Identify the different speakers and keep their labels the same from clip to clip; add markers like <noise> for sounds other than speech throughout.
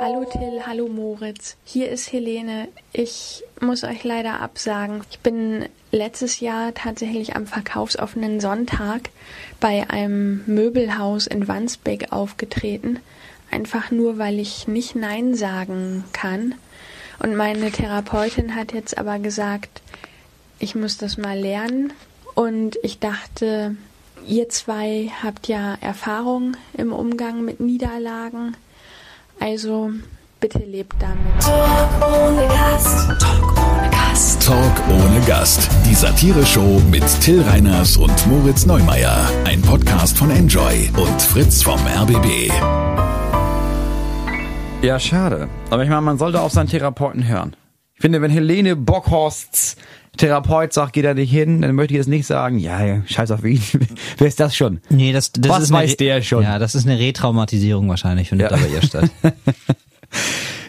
Speaker 1: Hallo Till, hallo Moritz. Hier ist Helene. Ich muss euch leider absagen. Ich bin letztes Jahr tatsächlich am verkaufsoffenen Sonntag bei einem Möbelhaus in Wandsbek aufgetreten. Einfach nur, weil ich nicht Nein sagen kann. Und meine Therapeutin hat jetzt aber gesagt, ich muss das mal lernen. Und ich dachte, ihr zwei habt ja Erfahrung im Umgang mit Niederlagen. Also bitte lebt damit.
Speaker 2: Talk ohne Gast. Talk ohne Gast.
Speaker 3: Talk ohne Gast. Die Satire-Show mit Till Reiners und Moritz Neumeier. Ein Podcast von Enjoy und Fritz vom RBB.
Speaker 4: Ja, schade. Aber ich meine, man sollte auf seinen Therapeuten hören. Ich finde, wenn Helene Bockhorsts Therapeut sagt, geht er nicht hin, dann möchte ich jetzt nicht sagen, ja, ja scheiß auf ihn. <laughs> Wer ist das schon?
Speaker 5: Nee, das, das
Speaker 4: Was
Speaker 5: ist eine
Speaker 4: weiß
Speaker 5: Re-
Speaker 4: der schon?
Speaker 5: Ja, das ist eine Retraumatisierung wahrscheinlich, findet
Speaker 4: Ja.
Speaker 5: da bei ihr statt. <laughs>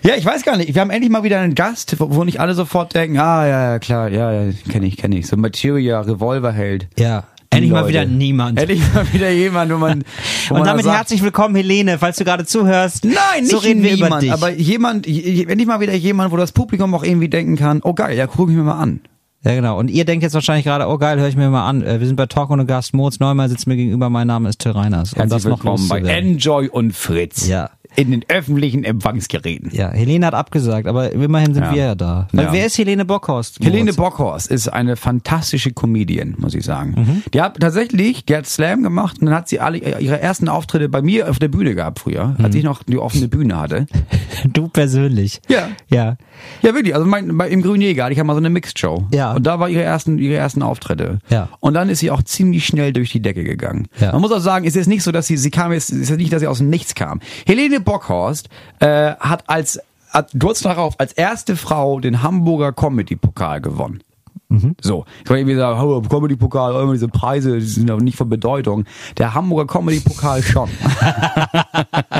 Speaker 4: Ja, ich weiß gar nicht. Wir haben endlich mal wieder einen Gast, wo wo nicht alle sofort denken, ah, ja, ja, klar, ja, ja, kenne ich, kenne ich. So Materia, Revolverheld.
Speaker 5: Ja. Endlich mal
Speaker 4: Leute.
Speaker 5: wieder niemand.
Speaker 4: Endlich mal wieder jemand, wo man, <laughs> wo
Speaker 5: Und
Speaker 4: man
Speaker 5: damit
Speaker 4: sagt,
Speaker 5: herzlich willkommen, Helene, falls du gerade zuhörst.
Speaker 4: Nein, nicht
Speaker 5: so reden wir
Speaker 4: niemand,
Speaker 5: über dich.
Speaker 4: aber jemand, endlich mal wieder jemand, wo das Publikum auch irgendwie denken kann, oh geil, ja, guck ich mir mal an.
Speaker 5: Ja, genau. Und ihr denkt jetzt wahrscheinlich gerade, oh geil, höre ich mir mal an. Äh, Wir sind bei Talk ohne Gast. Moritz Neumann sitzt mir gegenüber. Mein Name ist Till Reiners.
Speaker 4: Herzlich
Speaker 5: das noch
Speaker 4: willkommen bei
Speaker 5: loszuwerden.
Speaker 4: Enjoy und Fritz.
Speaker 5: Ja.
Speaker 4: In den öffentlichen Empfangsgeräten.
Speaker 5: Ja, Helene hat abgesagt, aber immerhin sind
Speaker 4: Ja.
Speaker 5: wir ja da. Weil
Speaker 4: Ja.
Speaker 5: Wer ist Helene Bockhorst?
Speaker 4: Helene
Speaker 5: Moritz?
Speaker 4: Bockhorst ist eine fantastische Comedian, muss ich sagen.
Speaker 5: Mhm.
Speaker 4: Die hat tatsächlich, die hat Slam gemacht und dann hat sie alle ihre ersten Auftritte bei mir auf der Bühne gehabt früher,
Speaker 5: Mhm.
Speaker 4: als ich noch die offene Bühne hatte. <laughs>
Speaker 5: Du persönlich.
Speaker 4: Ja.
Speaker 5: Ja.
Speaker 4: Ja, wirklich. Also mein, bei, im Grünen Jäger hatte ich ja mal so eine Mixed Show.
Speaker 5: Ja.
Speaker 4: Und da war ihre ersten, ihre ersten Auftritte.
Speaker 5: Ja.
Speaker 4: Und dann ist sie auch ziemlich schnell durch die Decke gegangen.
Speaker 5: Ja.
Speaker 4: Man muss auch sagen, es ist nicht so, dass sie, sie kam jetzt, es ist nicht, dass sie aus dem Nichts kam. Helene Bockhorst äh, hat als hat kurz darauf als erste Frau den Hamburger Comedy Pokal gewonnen.
Speaker 5: Mhm.
Speaker 4: So, ich kann irgendwie sagen, oh, Comedy Pokal, immer diese Preise, die sind aber nicht von Bedeutung. Der Hamburger Comedy Pokal schon. <laughs>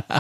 Speaker 4: <laughs>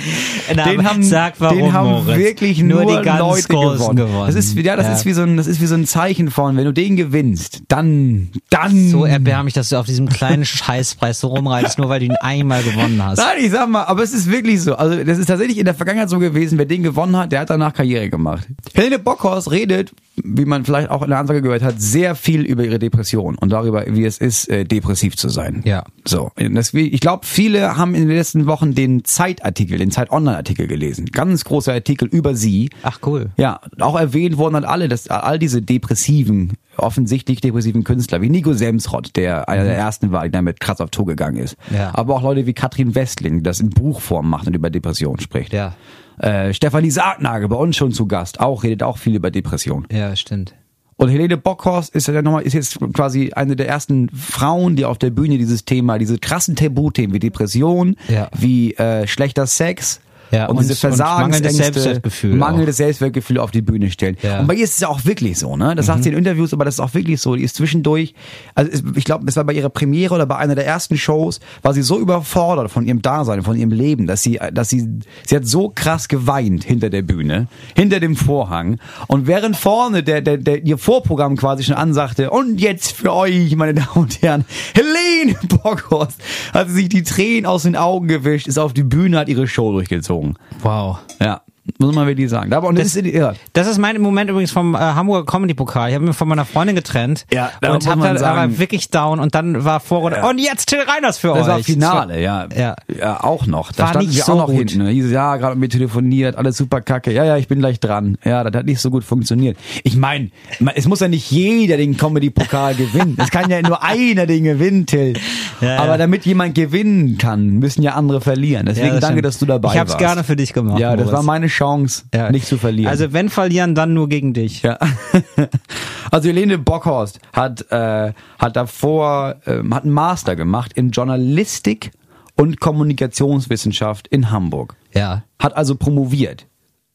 Speaker 4: <laughs>
Speaker 5: Na,
Speaker 4: den haben,
Speaker 5: sag warum,
Speaker 4: den haben
Speaker 5: Moritz.
Speaker 4: wirklich
Speaker 5: nur,
Speaker 4: nur,
Speaker 5: die ganz
Speaker 4: Leute gewonnen.
Speaker 5: gewonnen.
Speaker 4: Das ist, wie- ja, das ist wie so ein, das ist wie so ein Zeichen von, wenn du den gewinnst, dann, dann.
Speaker 5: so erbärmlich, dass du auf diesem kleinen <laughs> Scheißpreis so rumreitest, nur weil du ihn einmal gewonnen hast.
Speaker 4: Nein, ich sag mal, aber es ist wirklich so. Also, das ist tatsächlich in der Vergangenheit so gewesen, wer den gewonnen hat, der hat danach Karriere gemacht. Helene Bockhorst redet, wie man vielleicht auch in der Ansage gehört hat, sehr viel über ihre Depression und darüber, wie es ist, äh, depressiv zu sein.
Speaker 5: Ja.
Speaker 4: So. Das, ich glaube, viele haben in den letzten Wochen den Zeitartikel, den Zeit-Online-Artikel gelesen. Ganz großer Artikel über sie.
Speaker 5: Ach cool.
Speaker 4: Ja, auch erwähnt wurden dann alle, dass all diese depressiven, offensichtlich depressiven Künstler, wie Nico Semsrott, der einer der ersten war, der damit krass auf Tour gegangen ist.
Speaker 5: Ja.
Speaker 4: Aber auch Leute wie Katrin Westling, die das in Buchform macht und über Depressionen spricht.
Speaker 5: Ja.
Speaker 4: Äh, Stefanie Sargnagel, bei uns schon zu Gast, auch redet auch viel über Depressionen.
Speaker 5: Ja, stimmt.
Speaker 4: Und Helene Bockhorst ist ja nochmal, ist jetzt quasi eine der ersten Frauen, die auf der Bühne dieses Thema, diese krassen Tabuthemen wie Depression,
Speaker 5: Ja.
Speaker 4: wie äh, schlechter Sex
Speaker 5: Ja,
Speaker 4: und,
Speaker 5: und-
Speaker 4: diese Versagensängste,
Speaker 5: mangelndes Selbstwertgefühl
Speaker 4: mangelndes Selbstwertgefühl auf die Bühne stellen.
Speaker 5: Ja.
Speaker 4: Und bei ihr ist es ja auch wirklich so, ne? Das sagt sie in Interviews, aber das ist auch wirklich so. Die ist zwischendurch, also ich glaube, das war bei ihrer Premiere oder bei einer der ersten Shows, war sie so überfordert von ihrem Dasein, von ihrem Leben, dass sie, dass sie, sie hat so krass geweint hinter der Bühne, hinter dem Vorhang. Und während vorne der, der, der ihr Vorprogramm quasi schon ansagte, und jetzt für euch, meine Damen und Herren, Helene Bockhorst, hat sie sich die Tränen aus den Augen gewischt, ist auf die Bühne, hat ihre Show durchgezogen.
Speaker 5: Wow.
Speaker 4: Ja, muss man wirklich sagen. Aber und das,
Speaker 5: Das-
Speaker 4: ist ja.
Speaker 5: Das ist mein Moment übrigens vom äh, Hamburger Comedy Pokal. Ich habe mich von meiner Freundin getrennt
Speaker 4: Ja,
Speaker 5: und hab dann aber wirklich down und dann war Vorrunde.
Speaker 4: Ja.
Speaker 5: Und jetzt Till Reiners für
Speaker 4: Das
Speaker 5: euch.
Speaker 4: war Finale, ja.
Speaker 5: Ja.
Speaker 4: ja. auch noch. Da
Speaker 5: War
Speaker 4: standen wir
Speaker 5: so
Speaker 4: auch noch
Speaker 5: gut.
Speaker 4: hinten. Hieß, ja, gerade mit mir telefoniert, alles super kacke. Ja, ja, ich bin gleich dran. Ja, das hat nicht so gut funktioniert. Ich meine, es muss ja nicht jeder den Comedy-Pokal <laughs> gewinnen. Es kann ja nur einer den gewinnen, Till.
Speaker 5: Ja.
Speaker 4: Aber damit jemand gewinnen kann, müssen ja andere verlieren. Deswegen
Speaker 5: das
Speaker 4: danke, dass du dabei
Speaker 5: Ich hab's
Speaker 4: warst.
Speaker 5: gerne für dich gemacht,
Speaker 4: Ja, das
Speaker 5: Moritz.
Speaker 4: war meine Chance,
Speaker 5: Ja.
Speaker 4: nicht zu verlieren.
Speaker 5: Also wenn verlieren, dann nur gegen dich.
Speaker 4: Ja. <laughs> Also Helene Bockhorst hat, äh, hat davor, ähm, hat einen Master gemacht in Journalistik und Kommunikationswissenschaft in Hamburg.
Speaker 5: Ja.
Speaker 4: Hat also promoviert.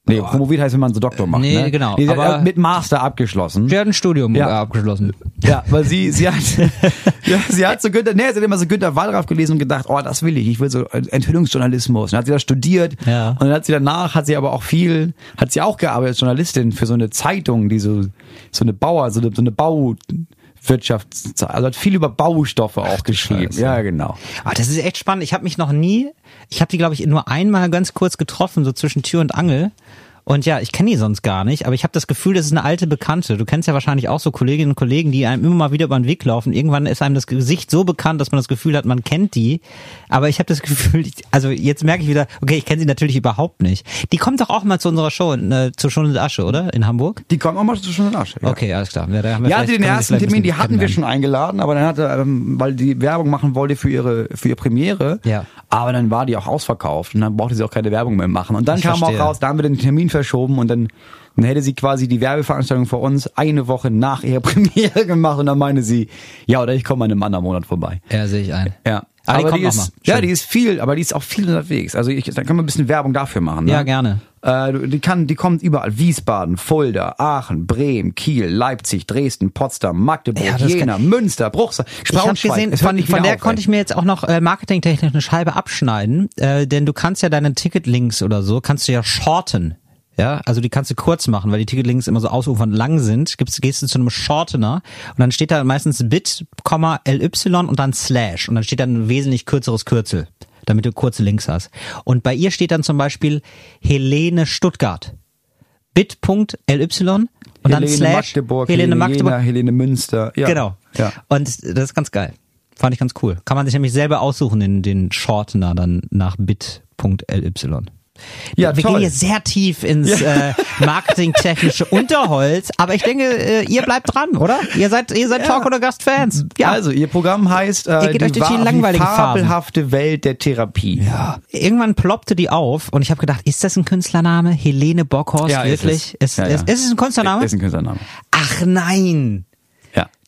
Speaker 4: Nee, promoviert heißt, wenn man so Doktor macht.
Speaker 5: Nee,
Speaker 4: ne?
Speaker 5: genau,
Speaker 4: Nee, sie hat
Speaker 5: aber-
Speaker 4: mit Master abgeschlossen.
Speaker 5: Sie hat ein Studium
Speaker 4: Ja.
Speaker 5: abgeschlossen.
Speaker 4: Ja, weil sie, sie hat, <laughs> ja, sie hat so Günter, nee, sie hat immer so Günter Wallraff gelesen und gedacht, oh, das will ich, ich will so Enthüllungsjournalismus. Und dann hat sie das studiert.
Speaker 5: Ja.
Speaker 4: Und dann hat sie danach, hat sie aber auch viel, hat sie auch gearbeitet als Journalistin für so eine Zeitung, die so, so eine Bauer, so eine, so eine Bau, Wirtschafts, also hat viel über Baustoffe auch geschrieben.
Speaker 5: Scheiße.
Speaker 4: Ja, genau.
Speaker 5: Aber das ist echt spannend. Ich habe mich noch nie, ich habe die glaube ich nur einmal ganz kurz getroffen, so zwischen Tür und Angel. Und ja, ich kenne die sonst gar nicht, aber ich habe das Gefühl, das ist eine alte Bekannte. Du kennst ja wahrscheinlich auch so Kolleginnen und Kollegen, die einem immer mal wieder über den Weg laufen. Irgendwann ist einem das Gesicht so bekannt, dass man das Gefühl hat, man kennt die. Aber ich habe das <laughs> Gefühl, also jetzt merke ich wieder, okay, ich kenne sie natürlich überhaupt nicht. Die kommt doch auch mal zu unserer Show, äh, zur Schon und Asche, oder? In Hamburg?
Speaker 4: Die kommen auch mal schon in Asche. Ja.
Speaker 5: Okay, alles klar. Ja, da haben wir
Speaker 4: Ja, den ersten Termin, die hatten wir schon eingeladen, aber dann hatte, ähm, weil die Werbung machen wollte für ihre, für ihre Premiere.
Speaker 5: Ja.
Speaker 4: Aber dann war die auch ausverkauft und dann brauchte sie auch keine Werbung mehr machen. Und dann
Speaker 5: Ich
Speaker 4: kam
Speaker 5: verstehe.
Speaker 4: auch raus, da haben wir den Termin verschoben und dann, dann hätte sie quasi die Werbeveranstaltung für uns eine Woche nach <laughs> ihrer Premiere gemacht und dann meinte sie, ja, oder ich komme in einem anderen Monat vorbei.
Speaker 5: Ja, sehe ich ein.
Speaker 4: Ja.
Speaker 5: Die
Speaker 4: aber
Speaker 5: kommt
Speaker 4: die
Speaker 5: noch
Speaker 4: ist, ja, die ist viel, aber die ist auch viel unterwegs. Also ich, dann können wir ein bisschen Werbung dafür machen. Ne?
Speaker 5: Ja, gerne.
Speaker 4: Äh, die kann, die kommt überall. Wiesbaden, Fulda, Aachen, Bremen, Kiel, Leipzig, Dresden, Potsdam, Magdeburg,
Speaker 5: Ja,
Speaker 4: Jena, Münster, Bruchsal,
Speaker 5: Ich
Speaker 4: Braunschweig.
Speaker 5: gesehen,
Speaker 4: Es hört
Speaker 5: von,
Speaker 4: nicht
Speaker 5: von der
Speaker 4: auf,
Speaker 5: konnte ich mir jetzt auch noch äh, marketingtechnisch eine Scheibe abschneiden, äh, denn du kannst ja deine Ticketlinks oder so, kannst du ja shorten. Ja, also die kannst du kurz machen, weil die Ticketlinks immer so ausufernd lang sind. Gibst, gehst du zu einem Shortener und dann steht da meistens bit, ly und dann slash und dann steht da ein wesentlich kürzeres Kürzel, damit du kurze Links hast. Und bei ihr steht dann zum Beispiel Helene Stuttgart. bit.ly und dann
Speaker 4: Helene
Speaker 5: slash
Speaker 4: Magdeburg,
Speaker 5: Helene Magdeburg.
Speaker 4: Jena, Helene Münster. Ja.
Speaker 5: Genau.
Speaker 4: Ja.
Speaker 5: Und das ist ganz geil. Fand ich ganz cool. Kann man sich nämlich selber aussuchen, den, den Shortener dann nach bit.ly.
Speaker 4: Ja,
Speaker 5: Wir
Speaker 4: toll.
Speaker 5: gehen hier sehr tief ins äh, marketingtechnische Unterholz, aber ich denke, äh, ihr bleibt dran, oder? Ihr seid, ihr seid
Speaker 4: Ja.
Speaker 5: Talk oder Gast-Fans. Ja.
Speaker 4: Also, ihr Programm heißt äh,
Speaker 5: Ihr geht euch durch die Phasen.
Speaker 4: fabelhafte Welt der Therapie.
Speaker 5: Ja. Irgendwann ploppte die auf und ich habe gedacht, ist das ein Künstlername? Helene Bockhorst,
Speaker 4: Ja, ist
Speaker 5: wirklich?
Speaker 4: es.
Speaker 5: Ist,
Speaker 4: Ja, ja.
Speaker 5: ist, ist es ein Künstlername?
Speaker 4: Ist ein Künstlername.
Speaker 5: Ach nein.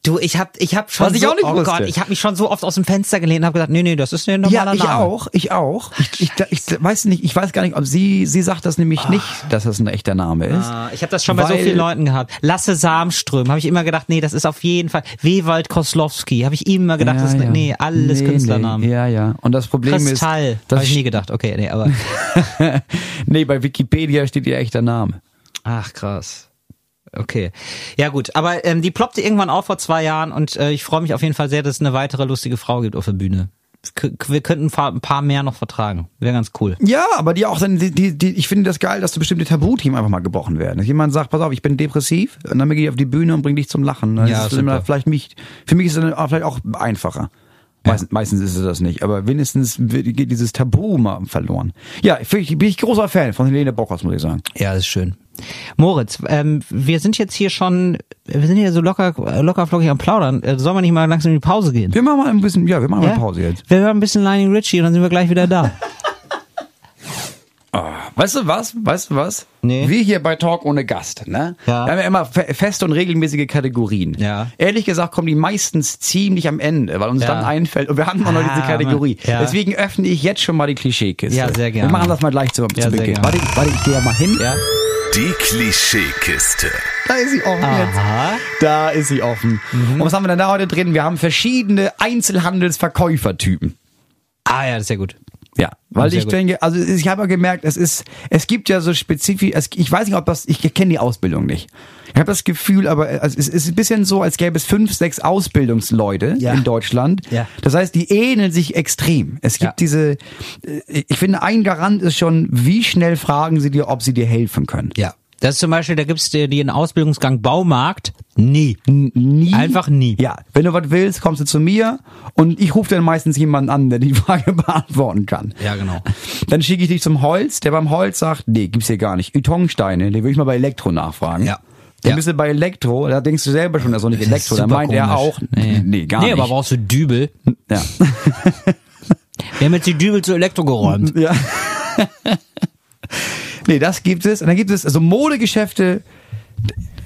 Speaker 4: Ja.
Speaker 5: Du, ich hab, ich hab schon
Speaker 4: Was ich
Speaker 5: so,
Speaker 4: auch nicht
Speaker 5: oh
Speaker 4: wusste.
Speaker 5: Gott, ich habe mich schon so oft aus dem Fenster gelehnt und habe gedacht, nee, nee, das ist ein normaler
Speaker 4: Ja, ich
Speaker 5: Name.
Speaker 4: auch, ich auch. Ich, ich, ich weiß nicht, ich weiß gar nicht, ob sie, sie sagt das nämlich nicht, dass das ein echter Name ist.
Speaker 5: Ah, ich habe das schon bei so vielen Leuten gehabt. Lasse Samström, habe ich immer gedacht, nee, das ist auf jeden Fall. Wewald Koslowski, habe ich immer gedacht, das ist, nee, alles
Speaker 4: Nee,
Speaker 5: Künstlernamen.
Speaker 4: Nee, ja, ja. Und das Problem
Speaker 5: Kristall,
Speaker 4: ist,
Speaker 5: habe
Speaker 4: das
Speaker 5: ich nie gedacht. Okay, nee, aber <laughs>
Speaker 4: nee, bei Wikipedia steht ihr echter Name.
Speaker 5: ach krass. Okay. Ja gut, aber ähm, die ploppte irgendwann auf vor zwei Jahren und äh, ich freue mich auf jeden Fall sehr, dass es eine weitere lustige Frau gibt auf der Bühne. K wir könnten ein paar, ein paar mehr noch vertragen. Wäre ganz cool.
Speaker 4: Ja, aber die auch dann, die, die, die, ich finde das geil, dass so bestimmte Tabuthemen einfach mal gebrochen werden. Dass jemand sagt, pass auf, ich bin depressiv, und dann gehe ich auf die Bühne und bring dich zum Lachen. Das
Speaker 5: Ja,
Speaker 4: ist immer vielleicht mich, für mich ist es dann auch vielleicht auch einfacher. Meistens, meistens ist es das nicht, aber wenigstens geht dieses Tabu mal verloren. Ja, ich, ich bin ich großer Fan von Helene Bockhaus, muss ich sagen.
Speaker 5: Ja, das ist schön. Moritz, ähm, wir sind jetzt hier schon, wir sind hier so locker, locker flockig am Plaudern. Äh, Sollen wir nicht mal langsam in die Pause gehen?
Speaker 4: Wir machen mal ein bisschen, ja, wir machen mal
Speaker 5: Ja?
Speaker 4: eine Pause jetzt.
Speaker 5: Wir hören ein bisschen Lining Richie und dann sind wir gleich wieder da. <laughs>
Speaker 4: Weißt du was? Weißt du was?
Speaker 5: Nee.
Speaker 4: Wir hier bei Talk ohne Gast, ne?
Speaker 5: Ja.
Speaker 4: Wir haben ja immer fe feste und regelmäßige Kategorien.
Speaker 5: Ja.
Speaker 4: Ehrlich gesagt kommen die meistens ziemlich am Ende, weil uns
Speaker 5: Ja.
Speaker 4: dann einfällt, und wir hatten auch noch diese
Speaker 5: Ah,
Speaker 4: Kategorie.
Speaker 5: ja.
Speaker 4: Deswegen öffne ich jetzt schon mal die Klischeekiste.
Speaker 5: Ja, sehr gerne.
Speaker 4: Wir machen das mal gleich zu,
Speaker 5: Ja,
Speaker 4: zu Beginn. Warte, ich- warte, ich gehe ja mal hin.
Speaker 5: Ja.
Speaker 3: Die Klischeekiste.
Speaker 4: Da ist sie offen
Speaker 5: Aha.
Speaker 4: jetzt. Da ist sie offen.
Speaker 5: Mhm.
Speaker 4: Und was haben wir denn da heute drin? Wir haben verschiedene Einzelhandelsverkäufertypen.
Speaker 5: Ah ja, das ist ja gut.
Speaker 4: Ja, weil
Speaker 5: Sehr
Speaker 4: ich
Speaker 5: gut.
Speaker 4: denke, also ich habe ja gemerkt, es ist, es gibt ja so spezifisch, es, ich weiß nicht, ob das, ich kenne die Ausbildung nicht. Ich habe das Gefühl, aber es ist, es ist ein bisschen so, als gäbe es fünf, sechs Ausbildungsleute
Speaker 5: Ja.
Speaker 4: in Deutschland.
Speaker 5: Ja.
Speaker 4: Das heißt, die ähneln sich extrem. Es gibt
Speaker 5: Ja.
Speaker 4: diese, äh, ich finde, ein Garant ist schon, wie schnell fragen sie dir, ob sie dir helfen können.
Speaker 5: Ja. Das ist zum Beispiel, da gibt's dir den Ausbildungsgang Baumarkt. Nie.
Speaker 4: Nie.
Speaker 5: Einfach nie.
Speaker 4: Ja, wenn du was willst, kommst du zu mir und ich rufe dann meistens jemanden an, der die <laughs> Frage beantworten kann.
Speaker 5: Ja, genau.
Speaker 4: Dann schicke ich dich zum Holz, der beim Holz sagt, nee, gibt's hier gar nicht. Ytongsteine, den würde ich mal bei Elektro nachfragen.
Speaker 5: Ja.
Speaker 4: Dann
Speaker 5: Ja.
Speaker 4: bist du bei Elektro, da denkst du selber schon, das ist doch nicht
Speaker 5: Das
Speaker 4: Elektro.
Speaker 5: Super
Speaker 4: meint er
Speaker 5: komisch.
Speaker 4: auch, nee, gar
Speaker 5: nee,
Speaker 4: nicht.
Speaker 5: aber brauchst du Dübel?
Speaker 4: ja.
Speaker 5: Wir haben jetzt die Dübel zu Elektro geräumt.
Speaker 4: ja. <laughs> nee, das gibt es. Und dann gibt es also Modegeschäfte.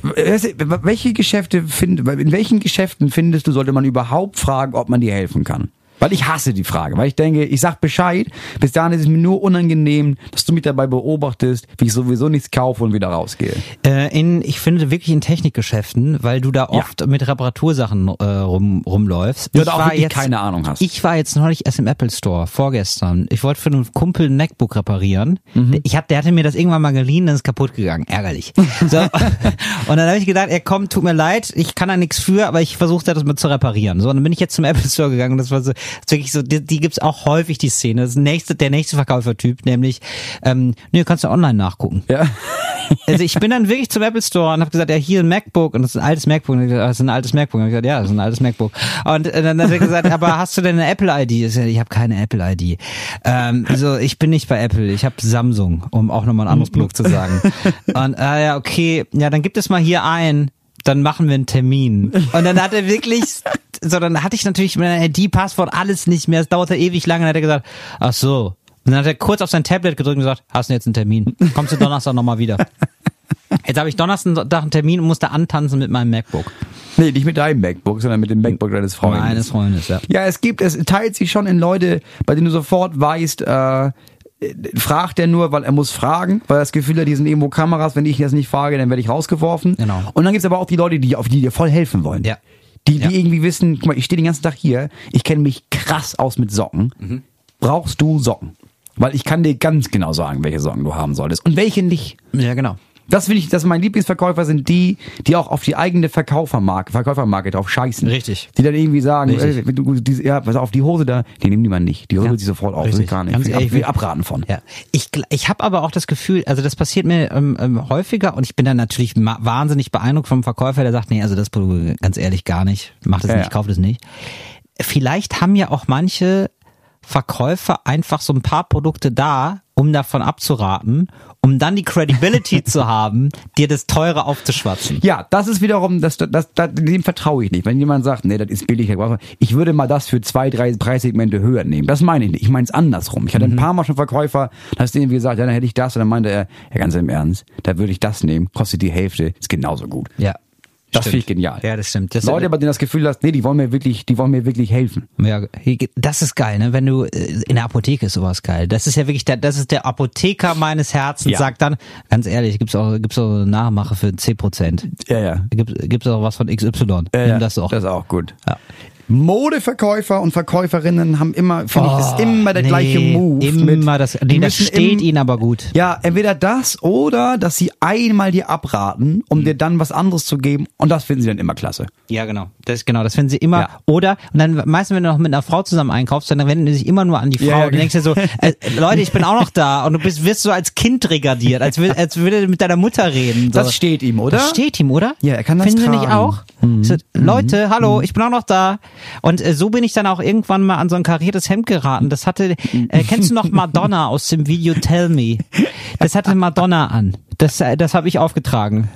Speaker 4: Welche Geschäfte find, in welchen Geschäften findest du, sollte man überhaupt fragen, ob man dir helfen kann? Weil ich hasse die Frage, weil ich denke, ich sag Bescheid, bis dahin ist es mir nur unangenehm, dass du mich dabei beobachtest, wie ich sowieso nichts kaufe und wieder rausgehe.
Speaker 5: Äh, in, ich finde wirklich in Technikgeschäften, weil du da oft mit Reparatursachen äh, rum, rumläufst.
Speaker 4: Ja, da auch wirklich keine Ahnung hast.
Speaker 5: Ich war jetzt neulich erst im Apple Store, vorgestern. Ich wollte für einen Kumpel ein MacBook reparieren.
Speaker 4: Mhm.
Speaker 5: Ich hab, der hatte mir das irgendwann mal geliehen, dann ist es kaputt gegangen. Ärgerlich. <laughs> So. Und dann habe ich gedacht, er kommt, tut mir leid, ich kann da nichts für, aber ich versuche das mal zu reparieren. So, und dann bin ich jetzt zum Apple Store gegangen und das war so, ist wirklich so, die, die gibt's auch häufig, die Szene. Das ist nächste, der nächste Verkäufertyp, nämlich, ähm, nee, kannst du online nachgucken.
Speaker 4: Ja. <laughs>
Speaker 5: Also ich bin dann wirklich zum Apple Store und habe gesagt, ja, hier ein MacBook und das ist ein altes MacBook. Und ich gesagt, das ist ein altes MacBook. Und ich gesagt, ja, das ist ein altes MacBook. Und äh, dann hat er gesagt, aber hast du denn eine Apple ID? Ich, ich habe keine Apple ID. Ähm, so, ich bin nicht bei Apple, ich habe Samsung, um auch nochmal ein anderes Produkt zu sagen. <laughs> Und ah ja, okay, ja, dann gibt es mal hier ein dann machen wir einen Termin. Und dann hat er wirklich, so dann hatte ich natürlich mein ID-Passwort alles nicht mehr. Es dauerte ewig lange. Dann hat er gesagt, ach so. Und dann hat er kurz auf sein Tablet gedrückt und gesagt, hast du jetzt einen Termin? Kommst du Donnerstag nochmal wieder? Jetzt habe ich Donnerstag einen Termin und musste antanzen mit meinem MacBook.
Speaker 4: Nee, nicht mit deinem MacBook, sondern mit dem MacBook deines Freundes.
Speaker 5: Meines Freundes, ja.
Speaker 4: Ja, es gibt, es teilt sich schon in Leute, bei denen du sofort weißt, äh, fragt er nur, weil er muss fragen, weil er das Gefühl hat, die sind irgendwo Kameras, wenn ich jetzt nicht frage, dann werde ich rausgeworfen.
Speaker 5: Genau.
Speaker 4: Und dann gibt's aber auch die Leute, die auf die dir voll helfen wollen.
Speaker 5: Ja.
Speaker 4: Die, die
Speaker 5: Ja.
Speaker 4: irgendwie wissen, guck mal, ich stehe den ganzen Tag hier, ich kenne mich krass aus mit Socken.
Speaker 5: Mhm.
Speaker 4: Brauchst du Socken? Weil ich kann dir ganz genau sagen, welche Socken du haben solltest und welche nicht.
Speaker 5: Ja, genau.
Speaker 4: Das finde ich, dass meine Lieblingsverkäufer sind die, die auch auf die eigene Verkäufermarke, Verkäufermarke drauf scheißen.
Speaker 5: Richtig.
Speaker 4: Die dann irgendwie sagen, äh, wenn du, diese, ja, pass auf, die Hose da, die nehmen die mal nicht. Die Hose
Speaker 5: Ja.
Speaker 4: sich sofort auf.
Speaker 5: Richtig.
Speaker 4: Gar nicht.
Speaker 5: Ganz
Speaker 4: Will
Speaker 5: ehrlich,
Speaker 4: abraten von.
Speaker 5: Ja, ich, ich habe aber auch das Gefühl, also das passiert mir ähm, ähm, häufiger und ich bin dann natürlich wahnsinnig beeindruckt vom Verkäufer, der sagt, nee, also das Produkt ganz ehrlich gar nicht, macht es
Speaker 4: Ja,
Speaker 5: nicht, kauft es nicht. Vielleicht haben ja auch manche Verkäufer einfach so ein paar Produkte da, um davon abzuraten, um dann die Credibility <laughs> zu haben, dir das teure aufzuschwatzen.
Speaker 4: Ja, das ist wiederum, das, das, das, dem vertraue ich nicht. Wenn jemand sagt, nee, das ist billig, ich würde mal das für zwei, drei Preissegmente höher nehmen. Das meine ich nicht. Ich meine es andersrum. Ich hatte
Speaker 5: Mhm.
Speaker 4: ein paar Mal schon Verkäufer, da hast du irgendwie gesagt, ja, dann hätte ich das. Und dann meinte er, ja, ganz im Ernst, da würde ich das nehmen, kostet die Hälfte, ist genauso gut.
Speaker 5: Ja.
Speaker 4: Das finde ich genial.
Speaker 5: Ja, das stimmt. Das,
Speaker 4: Leute, bei denen das Gefühl hast, nee, die wollen mir wirklich, die wollen mir wirklich helfen.
Speaker 5: Ja, das ist geil, ne? Wenn du äh, in der Apotheke ist sowas geil. Das ist ja wirklich der, das ist der Apotheker meines Herzens.
Speaker 4: Ja.
Speaker 5: Sagt dann, ganz ehrlich, gibt's auch, gibt's auch eine Nachmache für 10 Prozent.
Speaker 4: Ja, ja.
Speaker 5: Gibt, gibt's auch was von XY. Nimm das doch.
Speaker 4: Das ist auch gut.
Speaker 5: Ja.
Speaker 4: Modeverkäufer und Verkäuferinnen haben immer, finde ich, das ist immer der gleiche Move.
Speaker 5: Oh, Immer
Speaker 4: mit,
Speaker 5: das, nee, das steht
Speaker 4: im-
Speaker 5: ihnen aber gut.
Speaker 4: Ja, entweder das oder, dass sie einmal dir abraten, um dir dann was anderes zu geben und das finden sie dann immer klasse.
Speaker 5: Ja, genau. Das genau, das finden sie immer.
Speaker 4: Ja.
Speaker 5: Oder, und dann meistens, wenn du noch mit einer Frau zusammen einkaufst, dann wenden die sich immer nur an die Frau.
Speaker 4: Ja, ja,
Speaker 5: und du denkst dir so, äh, Leute, ich bin auch noch da. Und du bist, wirst so als Kind regardiert, als, als würde er mit deiner Mutter reden. So.
Speaker 4: Das steht ihm, oder?
Speaker 5: Das steht ihm, oder?
Speaker 4: Ja, er kann das
Speaker 5: Finden Sie nicht
Speaker 4: tragen.
Speaker 5: auch? So, Leute, hallo, ich bin auch noch da. Und äh, so bin ich dann auch irgendwann mal an so ein kariertes Hemd geraten. Das hatte, äh, kennst du noch Madonna aus dem Video Tell Me? Das hatte Madonna an. Das, äh, das habe ich aufgetragen.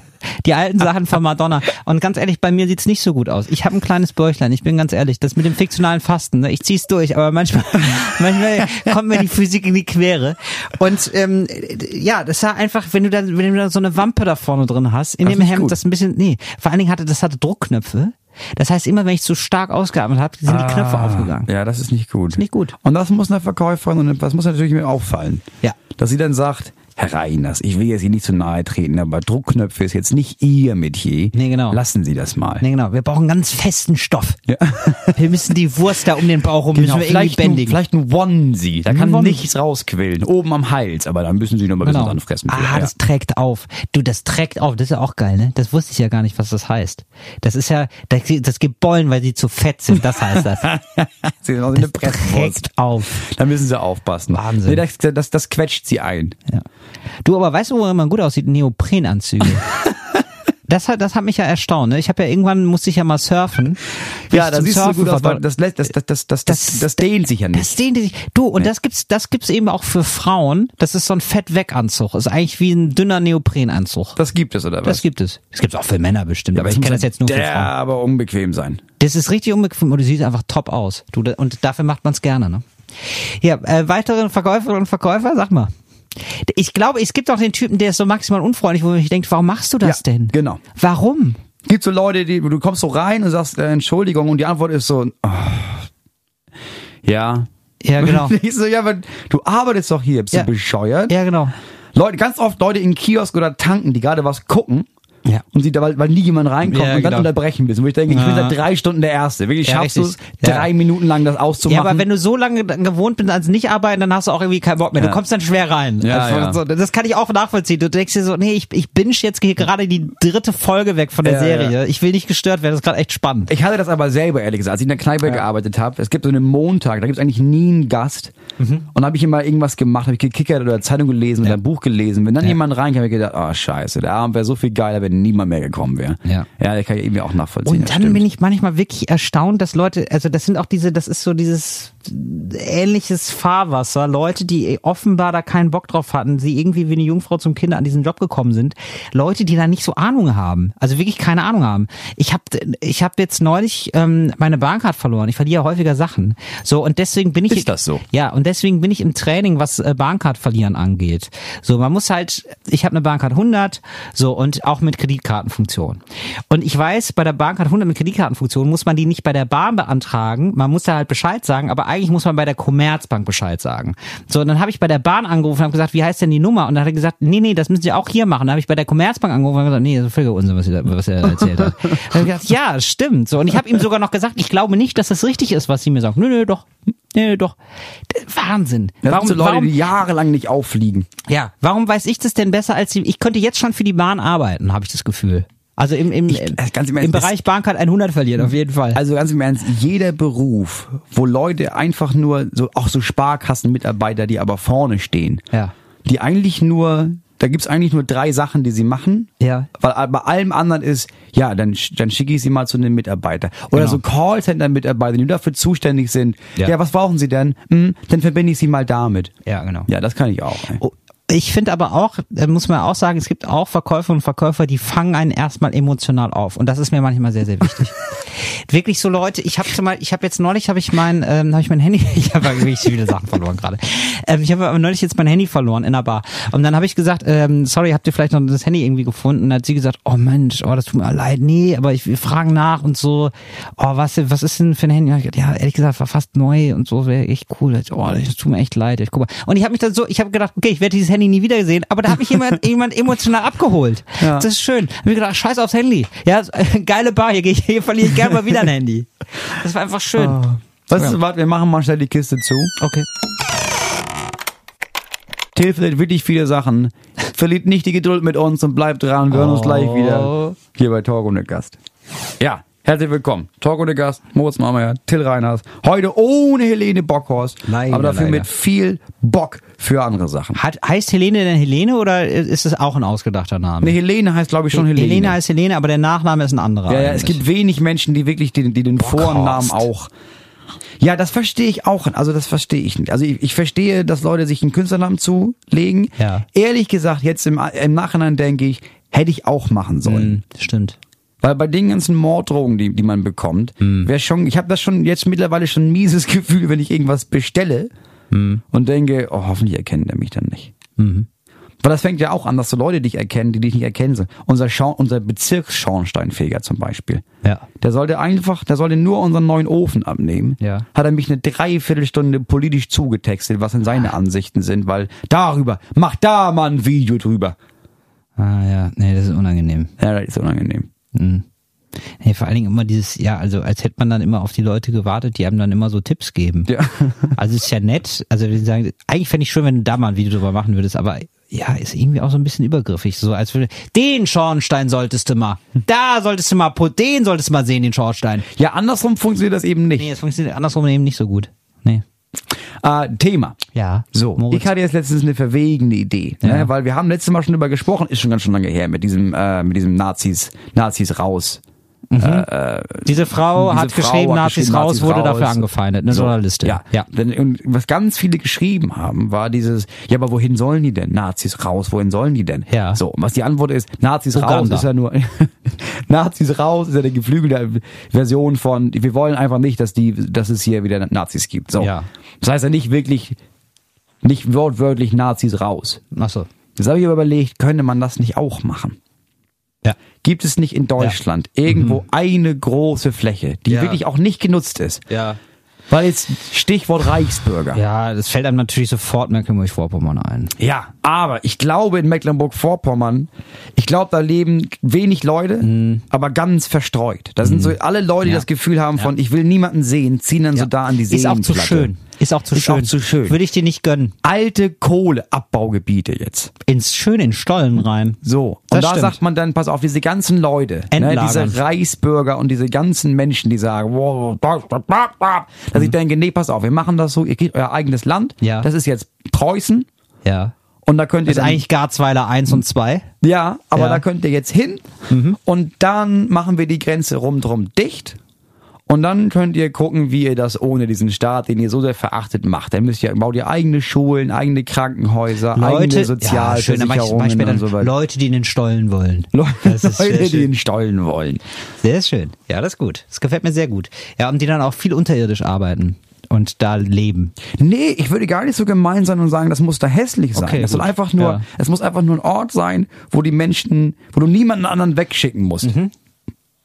Speaker 5: Die alten Sachen von Madonna. Und ganz ehrlich, bei mir sieht's nicht so gut aus. Ich habe ein kleines Bäuchlein, ich bin ganz ehrlich. Das mit dem fiktionalen Fasten, ne? ich zieh's durch, aber manchmal, <laughs> manchmal kommt mir die Physik in die Quere. Und ähm, ja, das war einfach, wenn du da, wenn du da so eine Wampe da vorne drin hast, in
Speaker 4: Das
Speaker 5: dem Hemd,
Speaker 4: gut.
Speaker 5: das ein bisschen, nee, vor allen Dingen hatte, das hatte Druckknöpfe. Das heißt, immer wenn ich zu stark ausgeatmet habe, sind die Knöpfe aufgegangen.
Speaker 4: Ja, das ist nicht gut.
Speaker 5: nicht gut.
Speaker 4: Und das muss einer Verkäuferin und das muss natürlich mir auffallen.
Speaker 5: Ja.
Speaker 4: Dass sie dann sagt, Herr Reiners, ich will jetzt hier nicht zu nahe treten, aber Druckknöpfe ist jetzt nicht Ihr Metier.
Speaker 5: Nee, genau.
Speaker 4: Lassen Sie das mal.
Speaker 5: Nee, genau. Wir brauchen ganz festen Stoff.
Speaker 4: Ja. <laughs>
Speaker 5: Wir müssen die Wurst da um den Bauch rum, müssen wir irgendwie
Speaker 4: Genau, vielleicht, ein,
Speaker 5: bändigen.
Speaker 4: vielleicht ein Onesie, da kann
Speaker 5: Onesie.
Speaker 4: nichts rausquillen. Oben am Hals, aber dann müssen Sie noch mal ein bisschen
Speaker 5: Genau.
Speaker 4: dran fressen.
Speaker 5: Ah,
Speaker 4: ja.
Speaker 5: das trägt auf. Du, das trägt auf. Das ist ja auch geil, ne? Das wusste ich ja gar nicht, was das heißt. Das ist ja, das, das gibt Bollen, weil sie zu fett sind. Das heißt das. <laughs>
Speaker 4: Sie sind auch eine
Speaker 5: Das
Speaker 4: Presswurst.
Speaker 5: trägt auf.
Speaker 4: Da müssen Sie aufpassen.
Speaker 5: Wahnsinn.
Speaker 4: Nee, das, das, das quetscht Sie ein.
Speaker 5: Ja. Du, aber weißt du, wo man gut aussieht? Neoprenanzüge. <laughs> Das hat, das hat mich ja erstaunt. Ne? Ich habe ja irgendwann musste ich ja mal surfen.
Speaker 4: Ja, da siehst du
Speaker 5: Surfen
Speaker 4: gut aus, weil das, lässt- das, das, das, das, das, das dehnt sich ja nicht.
Speaker 5: Das dehnt sich. Du, und das gibt's, das gibt's eben auch für Frauen. Das ist so ein Fettweganzug. Ist eigentlich wie ein dünner Neoprenanzug.
Speaker 4: Das gibt es, oder was?
Speaker 5: Das gibt es. Das gibt's auch für Männer bestimmt, aber ich kenne das
Speaker 4: ja
Speaker 5: jetzt nur für Frauen.
Speaker 4: aber unbequem sein.
Speaker 5: Das ist richtig unbequem und du siehst einfach top aus. Du, und dafür macht man's gerne, ne? Ja, äh, weitere Verkäuferinnen und Verkäufer, sag mal. Ich glaube, es gibt auch den Typen, der ist so maximal unfreundlich, wo man sich denkt, warum machst du das
Speaker 4: Ja,
Speaker 5: denn?
Speaker 4: genau.
Speaker 5: Warum?
Speaker 4: Gibt so Leute, die, du kommst so rein und sagst äh, Entschuldigung und die Antwort ist so, oh, Ja.
Speaker 5: Ja, genau. <laughs>
Speaker 4: Ich so, ja, aber du arbeitest doch hier, bist
Speaker 5: Ja.
Speaker 4: du bescheuert?
Speaker 5: Ja, genau.
Speaker 4: Leute, ganz oft Leute in Kiosk oder Tanken, die gerade was gucken.
Speaker 5: Ja.
Speaker 4: Und sie da, weil, weil nie jemand reinkommt
Speaker 5: Ja,
Speaker 4: und dann
Speaker 5: genau.
Speaker 4: unterbrechen müssen. Wo ich denke, ich bin seit drei Stunden der Erste. Wirklich,
Speaker 5: Ja,
Speaker 4: schaffst du es, drei Minuten lang das auszumachen?
Speaker 5: Ja, aber wenn du so lange gewohnt bist ans Nicht-Arbeiten, dann hast du auch irgendwie keinen Bock mehr. Du kommst dann schwer rein. Also, das kann ich auch nachvollziehen. Du denkst dir so, nee, ich, ich binge jetzt hier gerade die dritte Folge weg von der Serie. Ich will nicht gestört werden. Das ist gerade echt spannend.
Speaker 4: Ich hatte das aber selber, ehrlich gesagt, als ich in der Kneipe gearbeitet habe. Es gibt so einen Montag, da gibt es eigentlich nie einen Gast.
Speaker 5: Mhm.
Speaker 4: Und da habe ich immer irgendwas gemacht, habe ich gekickert oder Zeitung gelesen oder ein Buch gelesen. Wenn dann jemand reinkam, habe ich gedacht, oh scheiße, der Abend wäre so viel geiler, wenn niemand mehr gekommen wäre.
Speaker 5: Ja.
Speaker 4: Ja, der kann ich irgendwie auch nachvollziehen.
Speaker 5: Und
Speaker 4: das
Speaker 5: dann bin ich manchmal wirklich erstaunt, dass Leute, also das sind auch diese, das ist so dieses ähnliches Fahrwasser, Leute, die offenbar da keinen Bock drauf hatten, sie irgendwie wie eine Jungfrau zum Kinder an diesen Job gekommen sind, Leute, die da nicht so Ahnung haben, also wirklich keine Ahnung haben. Ich habe ich hab jetzt neulich ähm, meine Bahncard verloren, ich verliere häufiger Sachen. So und deswegen bin ich
Speaker 4: Ist das so?
Speaker 5: Ja, und deswegen bin ich im Training, was äh, Bahncard verlieren angeht. So, man muss halt, ich habe eine Bahncard 100, so und auch mit Kreditkartenfunktion. Und ich weiß, bei der Bahncard 100 mit Kreditkartenfunktion muss man die nicht bei der Bahn beantragen, man muss da halt Bescheid sagen, aber eigentlich muss man bei der Commerzbank Bescheid sagen. So, und dann habe ich bei der Bahn angerufen und habe gesagt, wie heißt denn die Nummer? Und dann hat er gesagt, nee, nee, das müssen Sie auch hier machen. Dann habe ich bei der Commerzbank angerufen und gesagt, nee, das ist völliger Unsinn, was, da- was er erzählt hat. Dann habe ich gesagt, ja, stimmt. So, und ich habe ihm sogar noch gesagt, ich glaube nicht, dass das richtig ist, was Sie mir sagen. Nö, nö, doch. Nö, doch. Wahnsinn.
Speaker 4: Das
Speaker 5: warum,
Speaker 4: sind so Leute,
Speaker 5: warum,
Speaker 4: die jahrelang nicht auffliegen.
Speaker 5: ja, warum weiß ich das denn besser als die, ich könnte jetzt schon für die Bahn arbeiten, habe ich das Gefühl. Also im, im,
Speaker 4: Ich-
Speaker 5: im,
Speaker 4: äh, im
Speaker 5: im
Speaker 4: Ernst,
Speaker 5: Bereich Bahncard 100 verlieren, auf jeden Fall.
Speaker 4: Also ganz im Ernst, jeder Beruf, wo Leute einfach nur, so auch so Sparkassenmitarbeiter, die aber vorne stehen,
Speaker 5: Ja.
Speaker 4: die eigentlich nur, da gibt's eigentlich nur drei Sachen, die sie machen.
Speaker 5: Ja.
Speaker 4: Weil bei allem anderen ist, ja, dann, dann schicke ich sie mal zu einem Mitarbeiter. Oder
Speaker 5: Genau.
Speaker 4: so Callcenter-Mitarbeiter, die dafür zuständig sind.
Speaker 5: Ja.
Speaker 4: Ja, was brauchen sie denn? Hm, dann verbinde ich sie mal damit.
Speaker 5: Ja, genau.
Speaker 4: Ja, das kann ich auch. Ey.
Speaker 5: Ich finde aber auch, äh, muss man auch sagen, es gibt auch Verkäufer und Verkäufer, die fangen einen erstmal emotional auf. Und das ist mir manchmal sehr, sehr wichtig. <laughs> wirklich so Leute, ich habe zum Beispiel, ich habe jetzt neulich habe ich mein, ähm, habe ich mein Handy, <laughs> ich habe wirklich viele Sachen verloren gerade. Ähm, ich habe aber neulich jetzt mein Handy verloren in der Bar. Und dann habe ich gesagt, ähm, sorry, habt ihr vielleicht noch das Handy irgendwie gefunden? Und dann hat sie gesagt, oh Mensch, oh, das tut mir leid, nee, aber ich, wir fragen nach und so, oh, was, was ist denn für ein Handy? Gesagt, ja, ehrlich gesagt, war fast neu und so, wäre echt cool. Oh, das tut mir echt leid. Ich, guck mal. Und ich habe mich dann so, ich habe gedacht, okay, ich werde dieses Handy nie wiedersehen, aber da hat mich <laughs> jemand, jemand emotional abgeholt.
Speaker 4: Ja.
Speaker 5: Das ist schön. Hab ich gedacht, scheiß aufs Handy. Ja, geile Bar, hier, hier verliere ich gerne mal wieder ein Handy. Das war einfach schön.
Speaker 4: Was,
Speaker 5: Ja.
Speaker 4: warte, wir machen mal schnell die Kiste zu.
Speaker 5: Okay.
Speaker 4: Till verliert wirklich viele Sachen. Verliert nicht die Geduld mit uns und bleibt dran. Wir hören uns gleich wieder hier bei Talk ohne Gast. Ja, herzlich willkommen. Talk ohne Gast, Moritz Marmeier, Till Reiners. Heute ohne Helene Bockhorst,
Speaker 5: Leider,
Speaker 4: aber dafür
Speaker 5: leider.
Speaker 4: mit viel Bock für andere Sachen.
Speaker 5: Hat, heißt Helene denn Helene oder ist es auch ein ausgedachter Name?
Speaker 4: Ne, Helene heißt glaube ich schon Helene.
Speaker 5: Helene heißt Helene, aber der Nachname ist ein anderer.
Speaker 4: ja, ja, es gibt wenig Menschen, die wirklich die, die den Vornamen auch. Ja, das verstehe ich auch. Also das verstehe ich nicht. Also ich, ich verstehe, dass Leute sich einen Künstlernamen zulegen.
Speaker 5: Ja.
Speaker 4: Ehrlich gesagt, jetzt im, im Nachhinein denke ich, hätte ich auch machen sollen.
Speaker 5: Hm, stimmt.
Speaker 4: Weil bei den ganzen Morddrohungen, die, die man bekommt,
Speaker 5: Hm.
Speaker 4: wäre schon, ich habe das schon jetzt mittlerweile schon ein mieses <laughs> Gefühl, wenn ich irgendwas bestelle
Speaker 5: Hm.
Speaker 4: und denke, oh, hoffentlich erkennt er mich dann nicht. Weil das fängt ja auch an, dass so Leute dich erkennen, die dich nicht erkennen sollen. Unser, unser Bezirksschornsteinfeger zum Beispiel.
Speaker 5: Ja.
Speaker 4: Der sollte einfach, der sollte nur unseren neuen Ofen abnehmen.
Speaker 5: Ja.
Speaker 4: Hat er mich eine Dreiviertelstunde politisch zugetextet, was denn seine Ansichten sind, weil darüber, mach da mal ein Video drüber.
Speaker 5: Ah ja, nee, das ist unangenehm.
Speaker 4: Ja, das ist unangenehm.
Speaker 5: Nee, vor allen Dingen immer dieses, ja, also als hätte man dann immer auf die Leute gewartet, die einem dann immer so Tipps geben.
Speaker 4: Ja. <laughs>
Speaker 5: Also ist ja nett, also die sagen, eigentlich fände ich schön, wenn du da mal ein Video drüber machen würdest, aber ja, ist irgendwie auch so ein bisschen übergriffig, so als würde, den Schornstein solltest du mal, da solltest du mal, den solltest du mal sehen, den Schornstein.
Speaker 4: Ja, andersrum funktioniert das eben nicht.
Speaker 5: Nee, das funktioniert andersrum eben nicht so gut. Nee.
Speaker 4: Äh, Thema.
Speaker 5: Ja.
Speaker 4: So,
Speaker 5: Moritz.
Speaker 4: ich hatte jetzt letztens eine verwegende Idee,
Speaker 5: Ja.
Speaker 4: ne, weil wir haben letztes Mal schon drüber gesprochen, ist schon ganz schön lange her, mit diesem, äh, mit diesem Nazis, Nazis raus.
Speaker 5: Diese Frau
Speaker 4: Diese
Speaker 5: hat
Speaker 4: Frau
Speaker 5: geschrieben,
Speaker 4: hat
Speaker 5: Nazis
Speaker 4: geschrieben,
Speaker 5: raus,
Speaker 4: Nazis
Speaker 5: wurde
Speaker 4: raus.
Speaker 5: dafür angefeindet, eine
Speaker 4: So,
Speaker 5: Journalistin.
Speaker 4: Ja,
Speaker 5: ja.
Speaker 4: Und was ganz viele geschrieben haben, war dieses, ja, aber wohin sollen die denn? Nazis raus, wohin sollen die denn?
Speaker 5: Ja.
Speaker 4: So, und was die Antwort ist, Nazis
Speaker 5: Uganda.
Speaker 4: raus ist ja nur, <laughs> Nazis raus ist ja eine geflügelte Version von, wir wollen einfach nicht, dass die, dass es hier wieder Nazis gibt. So.
Speaker 5: Ja.
Speaker 4: Das heißt ja nicht wirklich, nicht wortwörtlich Nazis raus.
Speaker 5: Ach so.
Speaker 4: Jetzt habe ich aber überlegt, könnte man das nicht auch machen?
Speaker 5: Ja.
Speaker 4: Gibt es nicht in Deutschland irgendwo eine große Fläche, die
Speaker 5: Ja.
Speaker 4: wirklich auch nicht genutzt ist?
Speaker 5: Ja.
Speaker 4: Weil jetzt Stichwort Reichsbürger.
Speaker 5: Ja, das fällt einem natürlich sofort Mecklenburg-Vorpommern ein.
Speaker 4: Ja, aber ich glaube in Mecklenburg-Vorpommern, ich glaube, da leben wenig Leute, aber ganz verstreut. Da sind so alle Leute, die
Speaker 5: Mhm. Ja.
Speaker 4: das Gefühl haben von, ich will niemanden sehen, ziehen dann so da an die
Speaker 5: Ist auch zu
Speaker 4: Seenplatte.
Speaker 5: schön. Ist auch zu
Speaker 4: Ist
Speaker 5: schön.
Speaker 4: auch zu schön.
Speaker 5: Würde ich dir nicht gönnen.
Speaker 4: Alte Kohleabbaugebiete jetzt.
Speaker 5: Ins schön in Stollen rein.
Speaker 4: So. Und
Speaker 5: Das
Speaker 4: da
Speaker 5: stimmt.
Speaker 4: sagt man dann, pass auf, diese ganzen Leute, ne, diese Reichsbürger und diese ganzen Menschen, die sagen, wow, dass
Speaker 5: Mhm.
Speaker 4: ich denke, nee, pass auf, wir machen das so, ihr kriegt euer eigenes Land,
Speaker 5: Ja.
Speaker 4: das ist jetzt Preußen
Speaker 5: Ja.
Speaker 4: und da könnt ihr
Speaker 5: Das ist
Speaker 4: dann,
Speaker 5: eigentlich Garzweiler 1 und 2.
Speaker 4: ja, aber
Speaker 5: Ja. Mhm.
Speaker 4: da könnt ihr jetzt hin und dann machen wir die Grenze rumdrum dicht und dann könnt ihr gucken, wie ihr das ohne diesen Staat, den ihr so sehr verachtet, macht. Dann müsst ihr, baut ihr eigene Schulen, eigene Krankenhäuser, eigene
Speaker 5: mach ich
Speaker 4: Sozialversicherungen
Speaker 5: später
Speaker 4: und so weiter.
Speaker 5: Leute, die in den Stollen wollen. <laughs>
Speaker 4: Leute,
Speaker 5: ist sehr
Speaker 4: die in Stollen wollen.
Speaker 5: Sehr schön. Ja, das ist gut. Das gefällt mir sehr gut. Ja, und die dann auch viel unterirdisch arbeiten und da leben.
Speaker 4: Nee, ich würde gar nicht so gemein sein und sagen, das muss da hässlich sein.
Speaker 5: Okay,
Speaker 4: das soll einfach nur,
Speaker 5: Ja.
Speaker 4: es muss einfach nur ein Ort sein, wo die Menschen, wo du niemanden anderen wegschicken musst.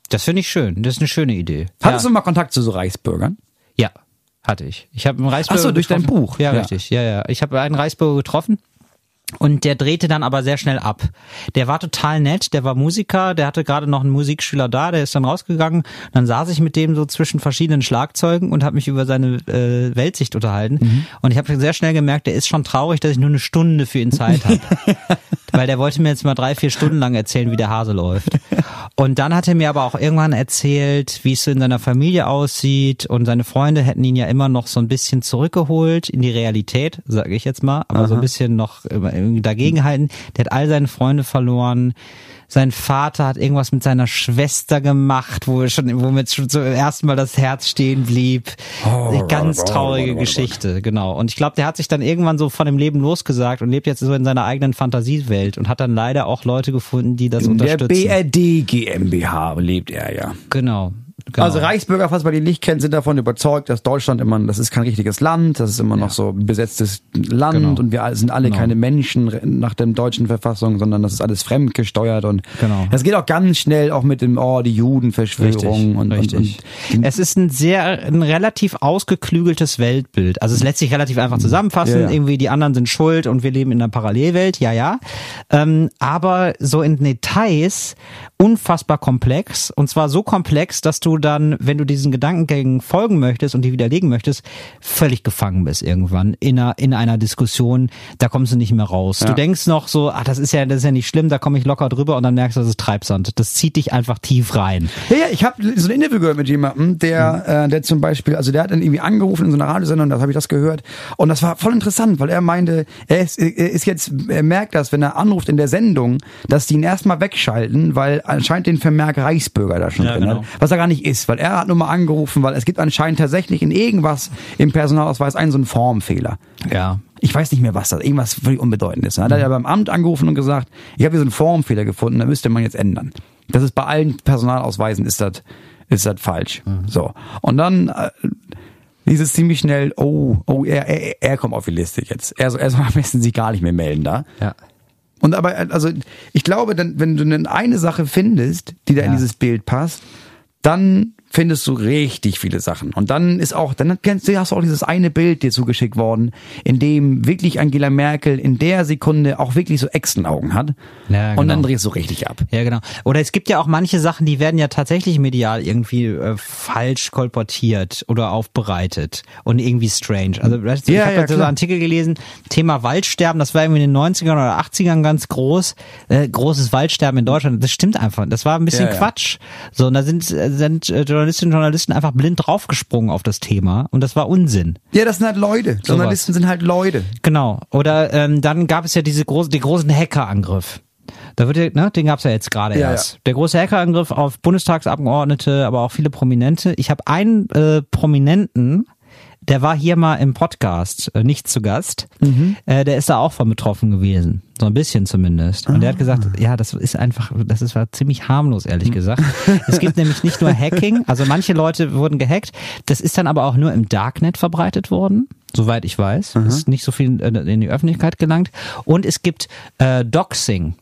Speaker 5: Das finde ich schön. Das ist eine schöne Idee.
Speaker 4: Hattest
Speaker 5: ja.
Speaker 4: du mal Kontakt zu so Reichsbürgern?
Speaker 5: Ja, hatte ich. Ich habe einen Reichsbürger
Speaker 4: Ach so, durch dein
Speaker 5: getroffen.
Speaker 4: Buch.
Speaker 5: Ja,
Speaker 4: Ja.
Speaker 5: richtig. Ja, ja. Ich habe einen Reichsbürger getroffen. Und der drehte dann aber sehr schnell ab. Der war total nett, der war Musiker, der hatte gerade noch einen Musikschüler da, der ist dann rausgegangen. Dann saß ich mit dem so zwischen verschiedenen Schlagzeugen und habe mich über seine äh, Weltsicht unterhalten.
Speaker 4: Mhm.
Speaker 5: Und ich habe sehr schnell gemerkt, der ist schon traurig, dass ich nur eine Stunde für ihn Zeit habe. <laughs> Weil der wollte mir jetzt mal drei, vier Stunden lang erzählen, wie der Hase läuft. Und dann hat er mir aber auch irgendwann erzählt, wie es so in seiner Familie aussieht. Und seine Freunde hätten ihn ja immer noch so ein bisschen zurückgeholt in die Realität, sage ich jetzt mal, aber so ein bisschen noch irgendwie dagegenhalten. Der hat all seine Freunde verloren. Sein Vater hat irgendwas mit seiner Schwester gemacht, wo schon, womit schon zum ersten Mal das Herz stehen blieb. Eine ganz traurige Geschichte, genau. Und ich glaube, der hat sich dann irgendwann so von dem Leben losgesagt und lebt jetzt so in seiner eigenen Fantasiewelt und hat dann leider auch Leute gefunden, die das
Speaker 4: In der
Speaker 5: unterstützen.
Speaker 4: BRD GmbH lebt er ja.
Speaker 5: Genau. Genau.
Speaker 4: Also Reichsbürger, falls man die nicht kennt, sind davon überzeugt, dass Deutschland immer, das ist kein richtiges Land, das ist immer noch so besetztes Land
Speaker 5: Genau.
Speaker 4: und wir sind alle
Speaker 5: Genau.
Speaker 4: keine Menschen nach der deutschen Verfassung, sondern das ist alles fremdgesteuert und
Speaker 5: Genau.
Speaker 4: das geht auch ganz schnell auch mit dem, oh, die Judenverschwörung und,
Speaker 5: richtig.
Speaker 4: und, und
Speaker 5: es ist ein sehr, ein relativ ausgeklügeltes Weltbild. Also es lässt sich relativ einfach zusammenfassen.
Speaker 4: Ja, ja.
Speaker 5: Irgendwie die anderen sind schuld und wir leben in einer Parallelwelt. Ja, ja. Ähm, aber so in Details unfassbar komplex. Und zwar so komplex, dass du dann, wenn du diesen Gedankengängen folgen möchtest und die widerlegen möchtest, völlig gefangen bist irgendwann in einer, in einer Diskussion. Da kommst du nicht mehr raus. Du
Speaker 4: Ja.
Speaker 5: denkst noch so, ach, das ist ja, das ist ja nicht schlimm, da komme ich locker drüber und dann merkst du, das ist Treibsand. Das zieht dich einfach tief rein.
Speaker 4: Ja, ja, ich habe so ein Interview gehört mit jemandem, der, äh, der zum Beispiel, also der hat dann irgendwie angerufen in so einer Radiosendung, das habe ich das gehört. Und das war voll interessant, weil er meinte, er ist, er ist jetzt, er merkt das, wenn er anruft in der Sendung, dass die ihn erstmal wegschalten, weil anscheinend den Vermerk Reichsbürger da schon
Speaker 5: Ja,
Speaker 4: drin
Speaker 5: genau.
Speaker 4: hat. Was er gar nicht ist, weil er hat nur mal angerufen, weil es gibt anscheinend tatsächlich in irgendwas im Personalausweis einen so einen Formfehler.
Speaker 5: Ja.
Speaker 4: Ich weiß nicht mehr, was das, irgendwas völlig Unbedeutendes. Dann hat er ja beim Amt angerufen und gesagt, ich habe hier so einen Formfehler gefunden, da müsste man jetzt ändern. Das ist bei allen Personalausweisen ist das, ist das falsch.
Speaker 5: Mhm.
Speaker 4: So. Und dann äh, hieß es ziemlich schnell, oh, oh, er, er, er kommt auf die Liste jetzt. Er, soll- er soll am besten sich gar nicht mehr melden da.
Speaker 5: Ja.
Speaker 4: Und aber, also ich glaube, dann, wenn du dann eine Sache findest, die da in
Speaker 5: Ja.
Speaker 4: dieses Bild passt, dann findest du richtig viele Sachen. Und dann ist auch, dann kennst du, hast du auch dieses eine Bild dir zugeschickt worden, in dem wirklich Angela Merkel in der Sekunde auch wirklich so Echsenaugen hat.
Speaker 5: Ja,
Speaker 4: Und dann
Speaker 5: genau.
Speaker 4: drehst du richtig ab.
Speaker 5: Ja, genau. Oder es gibt ja auch manche Sachen, die werden ja tatsächlich medial irgendwie äh, falsch kolportiert oder aufbereitet und irgendwie strange. Also du, ich
Speaker 4: Ja,
Speaker 5: habe
Speaker 4: ja,
Speaker 5: so einen. Artikel gelesen, Thema Waldsterben, das war irgendwie in den 90ern oder 80ern ganz groß, äh, großes Waldsterben in Deutschland. Das stimmt einfach. Das war ein bisschen
Speaker 4: Ja, ja.
Speaker 5: Quatsch. So, und da sind, äh, sind äh, Journalistinnen und Journalisten einfach blind draufgesprungen auf das Thema und das war Unsinn.
Speaker 4: Ja, das sind halt Leute. Journalisten sind halt Leute.
Speaker 5: Genau. Oder ähm, dann gab es ja diese große, den großen Hackerangriff. Da wird ja, ne, den gab's ja jetzt gerade
Speaker 4: Ja,
Speaker 5: erst.
Speaker 4: ja.
Speaker 5: Der große Hackerangriff auf Bundestagsabgeordnete, aber auch viele Prominente. Ich habe einen äh, Prominenten, der war hier mal im Podcast, äh, nicht zu Gast.
Speaker 4: Mhm.
Speaker 5: Äh, der ist da auch von betroffen gewesen. So ein bisschen zumindest. Und der hat
Speaker 4: Ah.
Speaker 5: gesagt, ja, das ist einfach, das ist war ziemlich harmlos, ehrlich gesagt. es gibt nämlich nicht nur Hacking, also manche Leute wurden gehackt, das ist dann aber auch nur im Darknet verbreitet worden, soweit ich weiß. Ist nicht so viel äh, in die Öffentlichkeit gelangt. Und es gibt äh, Doxing.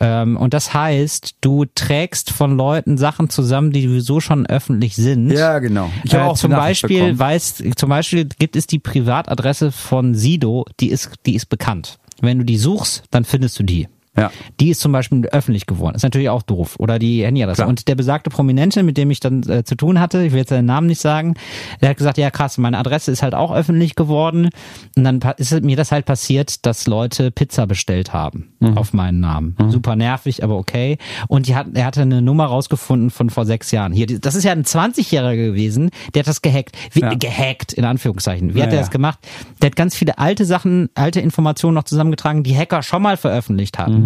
Speaker 5: Ähm, und das heißt, du trägst von Leuten Sachen zusammen, die sowieso schon öffentlich sind.
Speaker 4: Ja, genau. Ich
Speaker 5: äh,
Speaker 4: auch
Speaker 5: zum Beispiel weiß, zum Beispiel gibt es die Privatadresse von Sido, die ist, die ist bekannt. Wenn du die suchst, dann findest du die.
Speaker 4: Ja.
Speaker 5: Die ist zum Beispiel öffentlich geworden. Ist natürlich auch doof. Oder die Handyadresse.
Speaker 4: Klar.
Speaker 5: Und der besagte Prominente, mit dem ich dann äh, zu tun hatte, ich will jetzt seinen Namen nicht sagen, der hat gesagt, ja krass, meine Adresse ist halt auch öffentlich geworden. Und dann ist mir das halt passiert, dass Leute Pizza bestellt haben
Speaker 4: Mhm.
Speaker 5: auf meinen Namen. Super nervig, aber okay. Und die hat, er hatte eine Nummer rausgefunden von vor sechs Jahren. Hier, das ist ja ein 20-Jähriger gewesen, der hat das gehackt. Wie,
Speaker 4: Ja.
Speaker 5: Gehackt, in Anführungszeichen. Wie hat
Speaker 4: Ja,
Speaker 5: er
Speaker 4: ja.
Speaker 5: das gemacht? Der hat ganz viele alte Sachen, alte Informationen noch zusammengetragen, die Hacker schon mal veröffentlicht hatten.
Speaker 4: Mhm.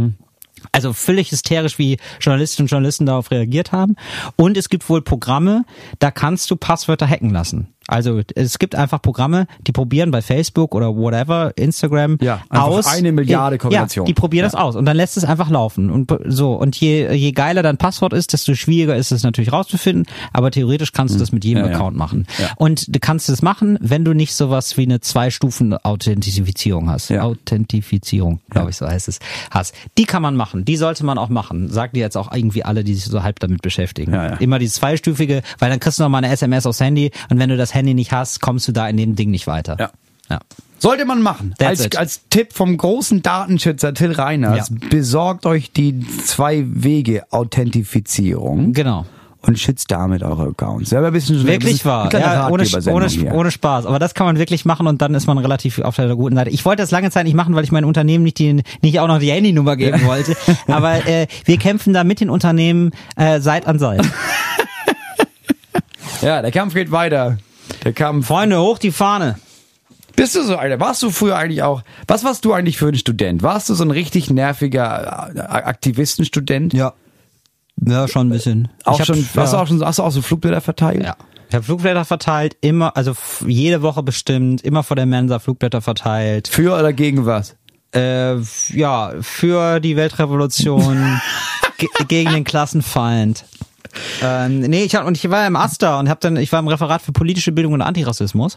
Speaker 5: Also völlig hysterisch, wie Journalistinnen und Journalisten darauf reagiert haben. Und es gibt wohl Programme, da kannst du Passwörter hacken lassen. Also es gibt einfach Programme, die probieren bei Facebook oder whatever, Instagram
Speaker 4: Ja,
Speaker 5: aus.
Speaker 4: eine Milliarde Kombinationen.
Speaker 5: Ja, die probieren
Speaker 4: Ja.
Speaker 5: das aus und dann lässt es einfach laufen. Und so, und je, je geiler dein Passwort ist, desto schwieriger ist es natürlich rauszufinden. Aber theoretisch kannst du das mit jedem
Speaker 4: Hm. Ja.
Speaker 5: Account machen. Und du kannst es machen, wenn du nicht sowas wie eine Zwei-Stufen-Authentifizierung hast. Authentifizierung, glaube ich, so heißt es. Hast. Die kann man machen. Die sollte man auch machen. Sagen die jetzt auch irgendwie alle, die sich so halb damit beschäftigen. Immer dieses zweistufige, weil dann kriegst du noch mal eine SMS aufs Handy und wenn du das Handy nicht hast, kommst du da in dem Ding nicht weiter.
Speaker 4: Ja.
Speaker 5: Ja.
Speaker 4: Sollte man machen.
Speaker 5: That's
Speaker 4: Als,
Speaker 5: it.
Speaker 4: als Tipp vom großen Datenschützer Till Reiners,
Speaker 5: Ja.
Speaker 4: besorgt euch die Zwei-Wege-Authentifizierung
Speaker 5: Genau.
Speaker 4: und schützt damit eure Accounts. Ja, bisschen,
Speaker 5: Wirklich wahr. Ja, ohne, ohne, ohne Spaß. Aber das kann man wirklich machen und dann ist man relativ auf der guten Seite. Ich wollte das lange Zeit nicht machen, weil ich meinem Unternehmen nicht, die, nicht auch noch die Handynummer geben wollte. <laughs> Aber äh, wir kämpfen da mit den Unternehmen äh, Seit an Seit. <laughs>
Speaker 4: Ja, der Kampf geht weiter. Der Kampf.
Speaker 5: Freunde, hoch die Fahne.
Speaker 4: Bist du so einer? Warst du früher eigentlich auch? Was warst du eigentlich für ein Student? Warst du so ein richtig nerviger äh, Aktivistenstudent?
Speaker 5: Ja. Ja, schon ein bisschen.
Speaker 4: Auch
Speaker 5: hab-
Speaker 4: schon, hast du
Speaker 5: ja.
Speaker 4: auch schon, hast du auch so Flugblätter verteilt?
Speaker 5: Ja. Ich habe Flugblätter verteilt, immer, also jede Woche bestimmt, immer vor der Mensa Flugblätter verteilt.
Speaker 4: Für oder gegen was?
Speaker 5: Äh, ja, für die Weltrevolution, <laughs> ge gegen den Klassenfeind. Ähm, nee, ich hab, und ich war im Aster und hab dann, ich war im Referat für politische Bildung und Antirassismus.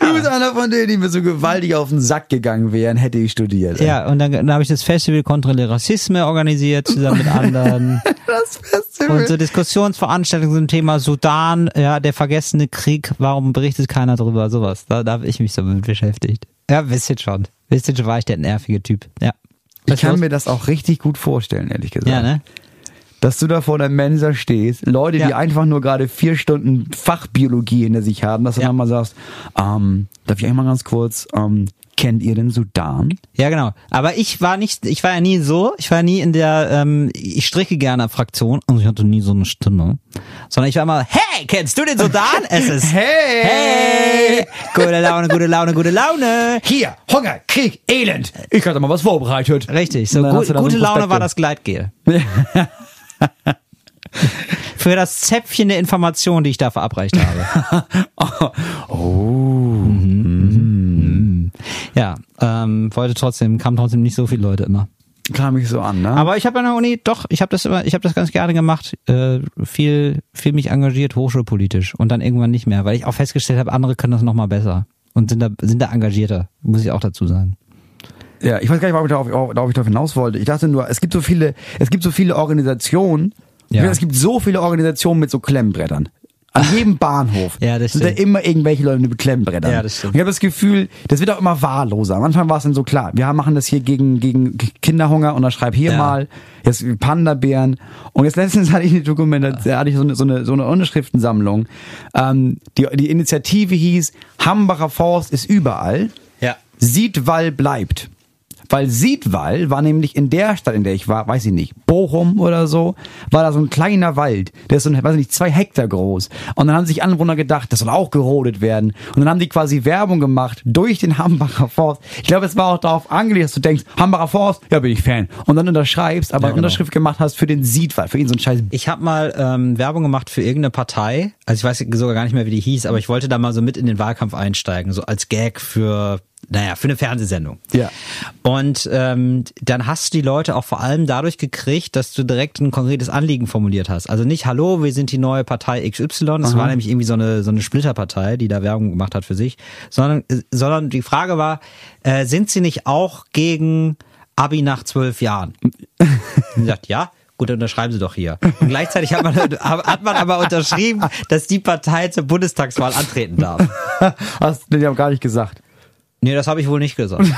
Speaker 4: Du bist einer von denen, die mir so gewaltig auf den Sack gegangen wären, hätte ich studiert.
Speaker 5: Ja, und dann, dann habe ich das Festival Contre le Racisme organisiert, zusammen mit anderen. <laughs>
Speaker 4: Das Festival.
Speaker 5: Und so Diskussionsveranstaltungen zum Thema Sudan, ja, der vergessene Krieg, warum berichtet keiner drüber, sowas. Da, da habe ich mich so mit beschäftigt. Ja, wisst ihr schon. Wisst ihr schon, war ich der nervige Typ. Ja.
Speaker 4: Ich
Speaker 5: Was
Speaker 4: kann
Speaker 5: los?
Speaker 4: mir das auch richtig gut vorstellen, ehrlich gesagt.
Speaker 5: Ja, ne?
Speaker 4: Dass du da vor der Mensa stehst, Leute, die
Speaker 5: Ja.
Speaker 4: einfach nur gerade vier Stunden Fachbiologie hinter sich haben, dass du
Speaker 5: Ja.
Speaker 4: dann mal sagst, ähm, darf ich einmal ganz kurz, ähm, kennt ihr den Sudan?
Speaker 5: Ja, genau. Aber ich war nicht, ich war ja nie so, ich war ja nie in der, ähm, ich stricke gerne Fraktion, also ich hatte nie so eine Stimme, sondern ich war immer, hey, kennst du den Sudan? Es ist, <laughs>
Speaker 4: Hey!
Speaker 5: hey, gute Laune, gute Laune, gute Laune.
Speaker 4: Hier, Hunger, Krieg, Elend. Ich hatte mal was vorbereitet.
Speaker 5: Richtig, so gut, gute Laune war das Gleitgel. <laughs> Für das Zäpfchen der Information, die ich da verabreicht habe. <laughs>
Speaker 4: Oh.
Speaker 5: Ja, ähm, wollte trotzdem, kamen trotzdem nicht so viele Leute immer.
Speaker 4: Kam ich so an, ne?
Speaker 5: Aber ich habe an der Uni, doch, ich habe das immer, ich habe das ganz gerne gemacht, äh, viel, viel mich engagiert, hochschulpolitisch und dann irgendwann nicht mehr, weil ich auch festgestellt habe, andere können das noch mal besser und sind da, sind da engagierter, muss ich auch dazu sagen.
Speaker 4: Ja, ich weiß gar nicht, warum ich darauf, darauf ich darauf hinaus wollte. Ich dachte nur, es gibt so viele, es gibt so viele Organisationen.
Speaker 5: Ja.
Speaker 4: Es gibt so viele Organisationen mit so Klemmbrettern. An jedem Bahnhof
Speaker 5: Ja, das
Speaker 4: sind da
Speaker 5: stimmt.
Speaker 4: immer irgendwelche Leute mit Klemmbrettern.
Speaker 5: Ja, das stimmt.
Speaker 4: Und ich habe das Gefühl, das wird auch immer wahlloser. Am Anfang war es dann so klar, wir machen das hier gegen, gegen Kinderhunger und dann schreib hier
Speaker 5: Ja.
Speaker 4: mal, jetzt Panda-Bären. Und jetzt letztens <laughs> hatte ich eine Dokumentation, hatte ich so eine, so eine, so eine Unterschriftensammlung. Ähm, die, die Initiative hieß, Hambacher Forst ist überall.
Speaker 5: Ja.
Speaker 4: Siedwall bleibt. Weil Siedwall war nämlich in der Stadt, in der ich war, weiß ich nicht, Bochum oder so, war da so ein kleiner Wald, der ist so, weiß ich nicht, zwei Hektar groß. Und dann haben sich Anwohner gedacht, das soll auch gerodet werden. Und dann haben die quasi Werbung gemacht durch den Hambacher Forst. Ich glaube, es war auch darauf angelegt, dass du denkst, Hambacher Forst, ja, bin ich Fan. Und dann unterschreibst, aber
Speaker 5: Ja, genau.
Speaker 4: Unterschrift gemacht hast für den Siedwall, für ihn so ein scheiß
Speaker 5: Ich habe mal ähm, Werbung gemacht für irgendeine Partei. Also ich weiß sogar gar nicht mehr, wie die hieß, aber ich wollte da mal so mit in den Wahlkampf einsteigen, so als Gag für, naja, für eine Fernsehsendung.
Speaker 4: Ja.
Speaker 5: Und ähm, dann hast du die Leute auch vor allem dadurch gekriegt, dass du direkt ein konkretes Anliegen formuliert hast. Also nicht, hallo, wir sind die neue Partei XY. Das war nämlich irgendwie so eine, so eine Splitterpartei, die da Werbung gemacht hat für sich. Sondern, äh, sondern die Frage war, äh, sind sie nicht auch gegen Abi nach zwölf Jahren. <laughs> Und sagt, ja, gut, dann unterschreiben Sie doch hier. Und gleichzeitig hat man, <laughs> hat man aber unterschrieben, dass die Partei zur Bundestagswahl antreten darf. <laughs>
Speaker 4: Hast du die haben gar nicht gesagt.
Speaker 5: Nee, das habe ich wohl nicht gesagt. <laughs>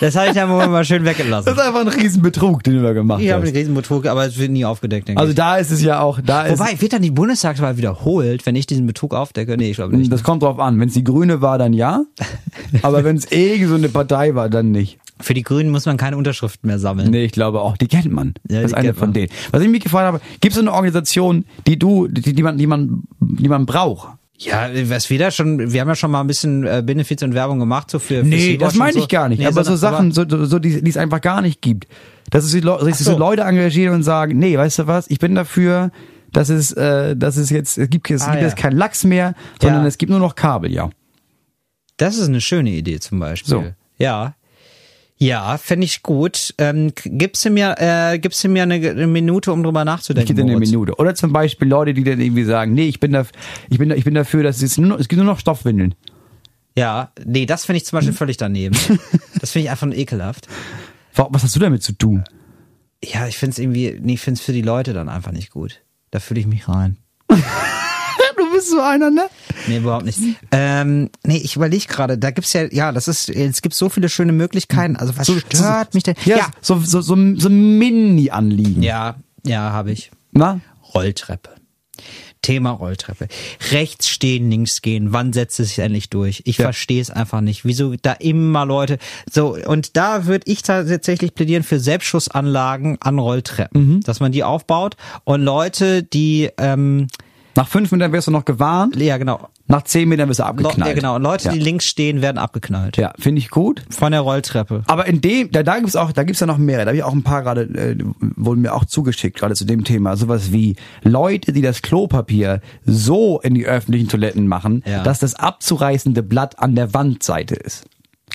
Speaker 5: Das habe ich ja wohl mal schön weggelassen.
Speaker 4: Das ist einfach ein Riesenbetrug, den du da gemacht
Speaker 5: Ich habe einen
Speaker 4: hast.
Speaker 5: Riesenbetrug, aber es wird nie aufgedeckt, denke
Speaker 4: Also
Speaker 5: ich.
Speaker 4: da ist es ja auch, da ist,
Speaker 5: Wobei, wird dann die Bundestagswahl wiederholt, wenn ich diesen Betrug aufdecke? Nee, ich glaube nicht.
Speaker 4: das kommt drauf an. Wenn es die Grüne war, dann ja. <laughs> Aber wenn es irgend so eine Partei war, dann nicht.
Speaker 5: Für die Grünen muss man keine Unterschriften mehr sammeln.
Speaker 4: Nee, ich glaube auch, die kennt man.
Speaker 5: Ja,
Speaker 4: das ist eine von denen. Was ich mich gefragt habe, gibt es eine Organisation, die du, die, die man, die man, die man braucht?
Speaker 5: Ja, was wir da schon, wir haben ja schon mal ein bisschen äh, Benefits und Werbung gemacht, so für für
Speaker 4: Nee, das meine
Speaker 5: und so.
Speaker 4: ich gar nicht.
Speaker 5: Nee,
Speaker 4: aber so Sachen, so, so, so die, die es einfach gar nicht gibt. Dass es so.
Speaker 5: so.
Speaker 4: Leute engagieren und sagen, nee, weißt du was, ich bin dafür, dass es, äh, dass es jetzt, es gibt, es
Speaker 5: Ah,
Speaker 4: gibt
Speaker 5: ja.
Speaker 4: jetzt keinen Lachs mehr, sondern
Speaker 5: Ja.
Speaker 4: es gibt nur noch Kabel, ja.
Speaker 5: Das ist eine schöne Idee zum Beispiel.
Speaker 4: So.
Speaker 5: Ja. Ja, fände ich gut. Ähm, gibst du mir, äh, gibst du mir eine, eine Minute, um drüber
Speaker 4: Ich
Speaker 5: nachzudenken?
Speaker 4: gebe dir eine? Minute. Oder zum Beispiel Leute, die dann irgendwie sagen, nee, ich bin da, ich bin da, ich bin dafür, dass es nur noch, es gibt nur noch Stoffwindeln.
Speaker 5: Ja, nee, das finde ich zum Beispiel völlig daneben. <laughs> das finde ich einfach ekelhaft.
Speaker 4: Wa- Was hast du damit zu tun?
Speaker 5: Ja, ich finde es irgendwie, nee, ich finde es für die Leute dann einfach nicht gut. Da fühle ich mich rein. <laughs>
Speaker 4: Du bist so einer, ne?
Speaker 5: Nee, überhaupt nicht. Ähm, nee, ich überlege gerade, da gibt's ja, ja, das ist, es gibt so viele schöne Möglichkeiten. Also was stört mich denn?
Speaker 4: Ja, so, so, so, so Mini-Anliegen.
Speaker 5: ja, ja, habe ich.
Speaker 4: Na?
Speaker 5: Rolltreppe. Thema Rolltreppe. Rechts stehen, links gehen. Wann setzt es sich endlich durch? Ich
Speaker 4: Ja.
Speaker 5: verstehe es einfach nicht. Wieso da immer Leute. So, und da würde ich tatsächlich plädieren für Selbstschussanlagen an Rolltreppen.
Speaker 4: Mhm.
Speaker 5: Dass man die aufbaut und Leute, die, ähm,
Speaker 4: Nach fünf Metern wirst du noch gewarnt,
Speaker 5: ja genau.
Speaker 4: nach zehn Metern wirst du
Speaker 5: Le
Speaker 4: abgeknallt.
Speaker 5: ja, genau. Und Leute,
Speaker 4: ja.
Speaker 5: die links stehen, werden abgeknallt.
Speaker 4: Ja, finde ich gut.
Speaker 5: Von der Rolltreppe.
Speaker 4: Aber in dem, da, da gibt's auch, da gibt's ja noch mehr. Da habe ich auch ein paar gerade, äh, wurden mir auch zugeschickt, gerade zu dem Thema. Sowas wie Leute, die das Klopapier so in die öffentlichen Toiletten machen,
Speaker 5: Ja.
Speaker 4: dass das abzureißende Blatt an der Wandseite ist.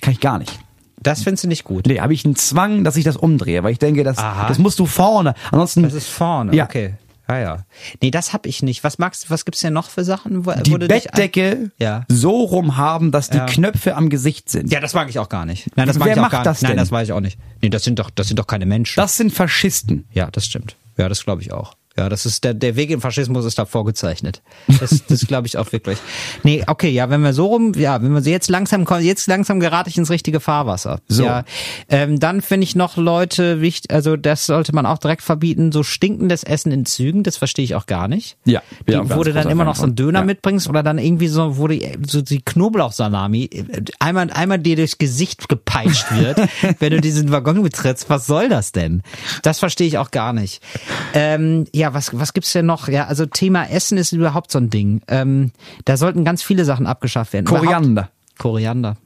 Speaker 4: Kann ich gar nicht.
Speaker 5: Das findest du nicht gut.
Speaker 4: Nee, habe ich einen Zwang, dass ich das umdrehe, weil ich denke, das,
Speaker 5: Aha.
Speaker 4: das musst du vorne. Ansonsten.
Speaker 5: Das ist vorne.
Speaker 4: Ja.
Speaker 5: Okay. Ja, ja. Nee, das hab ich nicht. Was magst du, was gibt's denn noch für Sachen? Wo,
Speaker 4: die Bettdecke
Speaker 5: Ja.
Speaker 4: so rum haben, dass die
Speaker 5: Ja.
Speaker 4: Knöpfe am Gesicht sind.
Speaker 5: Ja, das mag ich auch gar nicht. Nein, das mag
Speaker 4: Wer
Speaker 5: ich auch
Speaker 4: macht
Speaker 5: gar
Speaker 4: das
Speaker 5: nicht. Nein,
Speaker 4: denn?
Speaker 5: das weiß ich auch nicht. Nee, das sind doch, das sind doch keine Menschen.
Speaker 4: Das sind Faschisten.
Speaker 5: ja, das stimmt. Ja, das glaube ich auch. Ja, das ist der, der Weg im Faschismus ist da vorgezeichnet. Das, das glaube ich auch wirklich. Nee, okay, ja, wenn wir so rum, ja, wenn wir so jetzt langsam kommen, jetzt langsam gerate ich ins richtige Fahrwasser.
Speaker 4: So.
Speaker 5: Ja, ähm, dann finde ich noch Leute wichtig, also das sollte man auch direkt verbieten, so stinkendes Essen in Zügen, das verstehe ich auch gar nicht.
Speaker 4: Ja,
Speaker 5: Die, wo du dann immer noch so einen. Döner
Speaker 4: Ja.
Speaker 5: mitbringst oder dann irgendwie so, wo die, so die Knoblauchsalami äh, einmal, einmal dir durchs Gesicht gepeitscht wird, <laughs> wenn du diesen Waggon betrittst. Was soll das denn? Das verstehe ich auch gar nicht. Ähm, ja, was, was gibt's denn noch? Ja, also Thema Essen ist überhaupt so ein Ding. Ähm, da sollten ganz viele Sachen abgeschafft werden.
Speaker 4: Koriander.
Speaker 5: Überhaupt- Koriander.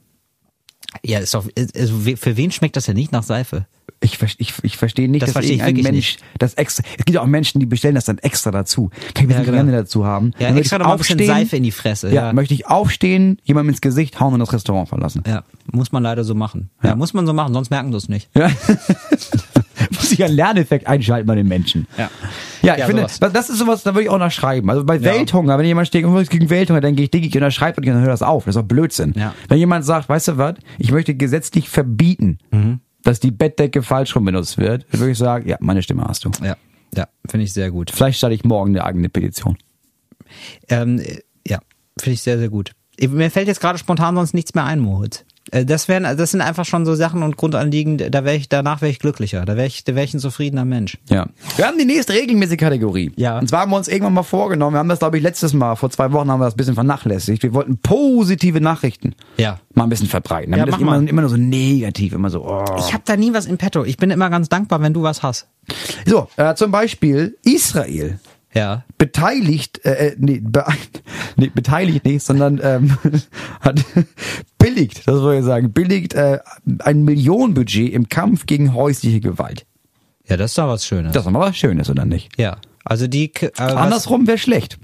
Speaker 5: Ja, ist doch, also we- für wen schmeckt das denn nicht nach Seife?
Speaker 4: Ich, ich, ich verstehe nicht,
Speaker 5: Das
Speaker 4: dass
Speaker 5: verstehe wirklich
Speaker 4: Mensch das extra. Es gibt ja auch Menschen, die bestellen das dann extra dazu. Kann ich ein bisschen
Speaker 5: Ja, genau.
Speaker 4: Koriander dazu haben?
Speaker 5: Ja,
Speaker 4: Dann
Speaker 5: extra
Speaker 4: ich
Speaker 5: noch mal ein bisschen
Speaker 4: aufstehen.
Speaker 5: Seife in die Fresse.
Speaker 4: Ja,
Speaker 5: Ja.
Speaker 4: möchte ich aufstehen, jemandem ins Gesicht hauen und das Restaurant verlassen.
Speaker 5: Ja, muss man leider so machen. Ja, muss man so machen, sonst merken sie es nicht.
Speaker 4: Ja. <laughs> <laughs> Muss ich einen Lerneffekt einschalten bei den Menschen.
Speaker 5: Ja.
Speaker 4: Ja, ich
Speaker 5: Ja,
Speaker 4: finde,
Speaker 5: sowas.
Speaker 4: das ist sowas, da würde ich auch nachschreiben. Also bei
Speaker 5: Ja.
Speaker 4: Welthunger, wenn jemand steht, irgendwas gegen Welthunger, dann gehe ich, denke ich, unterschreibe und dann hör das auf. Das ist doch Blödsinn.
Speaker 5: Ja.
Speaker 4: Wenn jemand sagt, weißt du was, ich möchte gesetzlich verbieten,
Speaker 5: Mhm.
Speaker 4: dass die Bettdecke falsch rum benutzt wird, dann würde ich sagen, ja, meine Stimme hast du.
Speaker 5: Ja, ja, finde ich sehr gut.
Speaker 4: Vielleicht starte ich morgen eine eigene Petition.
Speaker 5: Ähm, äh, ja, finde ich sehr, sehr gut. Mir fällt jetzt gerade spontan sonst nichts mehr ein, Moritz. Äh, Das wären, das sind einfach schon so Sachen und Grundanliegen, da wäre ich, danach wäre ich glücklicher. Da wäre ich, da wäre ich ein zufriedener Mensch.
Speaker 4: Ja. Wir haben die nächste regelmäßige Kategorie.
Speaker 5: Ja.
Speaker 4: Und zwar haben wir uns irgendwann mal vorgenommen, wir haben das, glaube ich, letztes Mal, vor zwei Wochen haben wir das ein bisschen vernachlässigt. Wir wollten positive Nachrichten
Speaker 5: Ja.
Speaker 4: mal ein bisschen verbreiten.
Speaker 5: Ja,
Speaker 4: Damit das
Speaker 5: mach
Speaker 4: immer,
Speaker 5: mal.
Speaker 4: immer nur so negativ, immer so, oh.
Speaker 5: Ich habe da nie was im Petto. Ich bin immer ganz dankbar, wenn du was hast.
Speaker 4: So, äh, zum Beispiel Israel
Speaker 5: Ja.
Speaker 4: beteiligt, äh, äh, nee, be <laughs> nee, beteiligt nicht, sondern ähm, <laughs> hat billigt, das soll ich sagen, billigt äh, ein Millionenbudget im Kampf gegen häusliche Gewalt.
Speaker 5: Ja, das ist doch was Schönes.
Speaker 4: Das ist doch mal was Schönes, oder nicht?
Speaker 5: ja. Also die, äh,
Speaker 4: Andersrum wäre schlecht.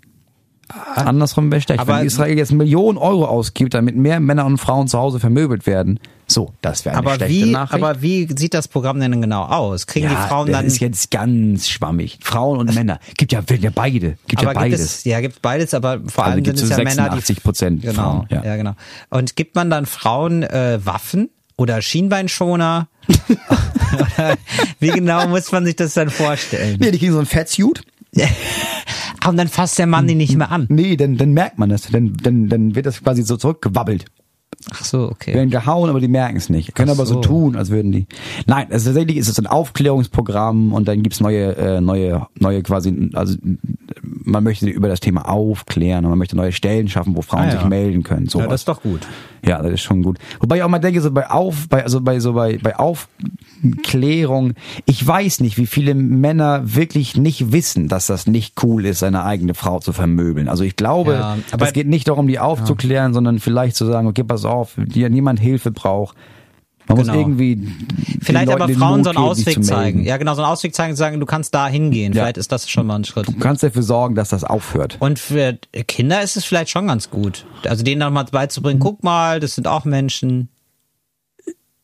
Speaker 4: Andersrum wäre schlecht.
Speaker 5: Aber-
Speaker 4: Wenn Israel jetzt Millionen Euro ausgibt, damit mehr Männer und Frauen zu Hause vermöbelt werden, so, das wäre eine
Speaker 5: aber
Speaker 4: schlechte
Speaker 5: wie,
Speaker 4: Nachricht.
Speaker 5: aber wie sieht das Programm denn genau aus? Kriegen
Speaker 4: ja,
Speaker 5: die Frauen
Speaker 4: das
Speaker 5: dann
Speaker 4: ist jetzt ganz schwammig. Frauen und <laughs> Männer. Gibt ja, ja beide. Gibt ja
Speaker 5: aber gibt
Speaker 4: beides.
Speaker 5: es, ja, gibt beides, aber vor
Speaker 4: Also
Speaker 5: allem
Speaker 4: gibt
Speaker 5: sind es ja Männer, die
Speaker 4: 86%
Speaker 5: genau,
Speaker 4: Frauen, ja.
Speaker 5: ja. genau. Und gibt man dann Frauen äh, Waffen? oder Schienbeinschoner? <laughs> oder wie genau muss man sich das dann vorstellen?
Speaker 4: Nee, die kriegen so ein Fettsuit. <laughs>
Speaker 5: Ah, Und dann fasst der Mann die nicht mehr an.
Speaker 4: Nee, dann, dann merkt man das. Dann, dann, dann wird das quasi so zurückgewabbelt.
Speaker 5: Ach so, okay.
Speaker 4: Werden gehauen, aber die merken es nicht. Können
Speaker 5: Ach
Speaker 4: aber so
Speaker 5: so.
Speaker 4: tun, als würden die. Nein, also tatsächlich ist es ein Aufklärungsprogramm und dann gibt's neue, äh, neue, neue quasi, also man möchte über das Thema aufklären und man möchte neue Stellen schaffen, wo Frauen
Speaker 5: Ah, ja.
Speaker 4: sich melden können.
Speaker 5: Ja,
Speaker 4: Sowas.
Speaker 5: das ist doch gut.
Speaker 4: Ja, das ist schon gut. Wobei ich auch mal denke, so bei Auf, bei, also bei so bei, bei Aufklärung, ich weiß nicht, wie viele Männer wirklich nicht wissen, dass das nicht cool ist, seine eigene Frau zu vermöbeln. Also ich glaube,
Speaker 5: Ja, aber-
Speaker 4: es geht nicht darum, die aufzuklären, sondern vielleicht zu sagen, okay, pass auf, dir niemand Hilfe braucht. Man
Speaker 5: Genau.
Speaker 4: muss irgendwie
Speaker 5: Vielleicht aber Frauen so einen Ausweg
Speaker 4: zu
Speaker 5: zeigen. Ja, genau, so einen Ausweg zeigen und sagen, du kannst da hingehen.
Speaker 4: Ja.
Speaker 5: Vielleicht ist das schon mal ein Schritt.
Speaker 4: Du kannst dafür sorgen, dass das aufhört.
Speaker 5: Und für Kinder ist es vielleicht schon ganz gut. Also denen dann mal beizubringen, guck mal, das sind auch Menschen,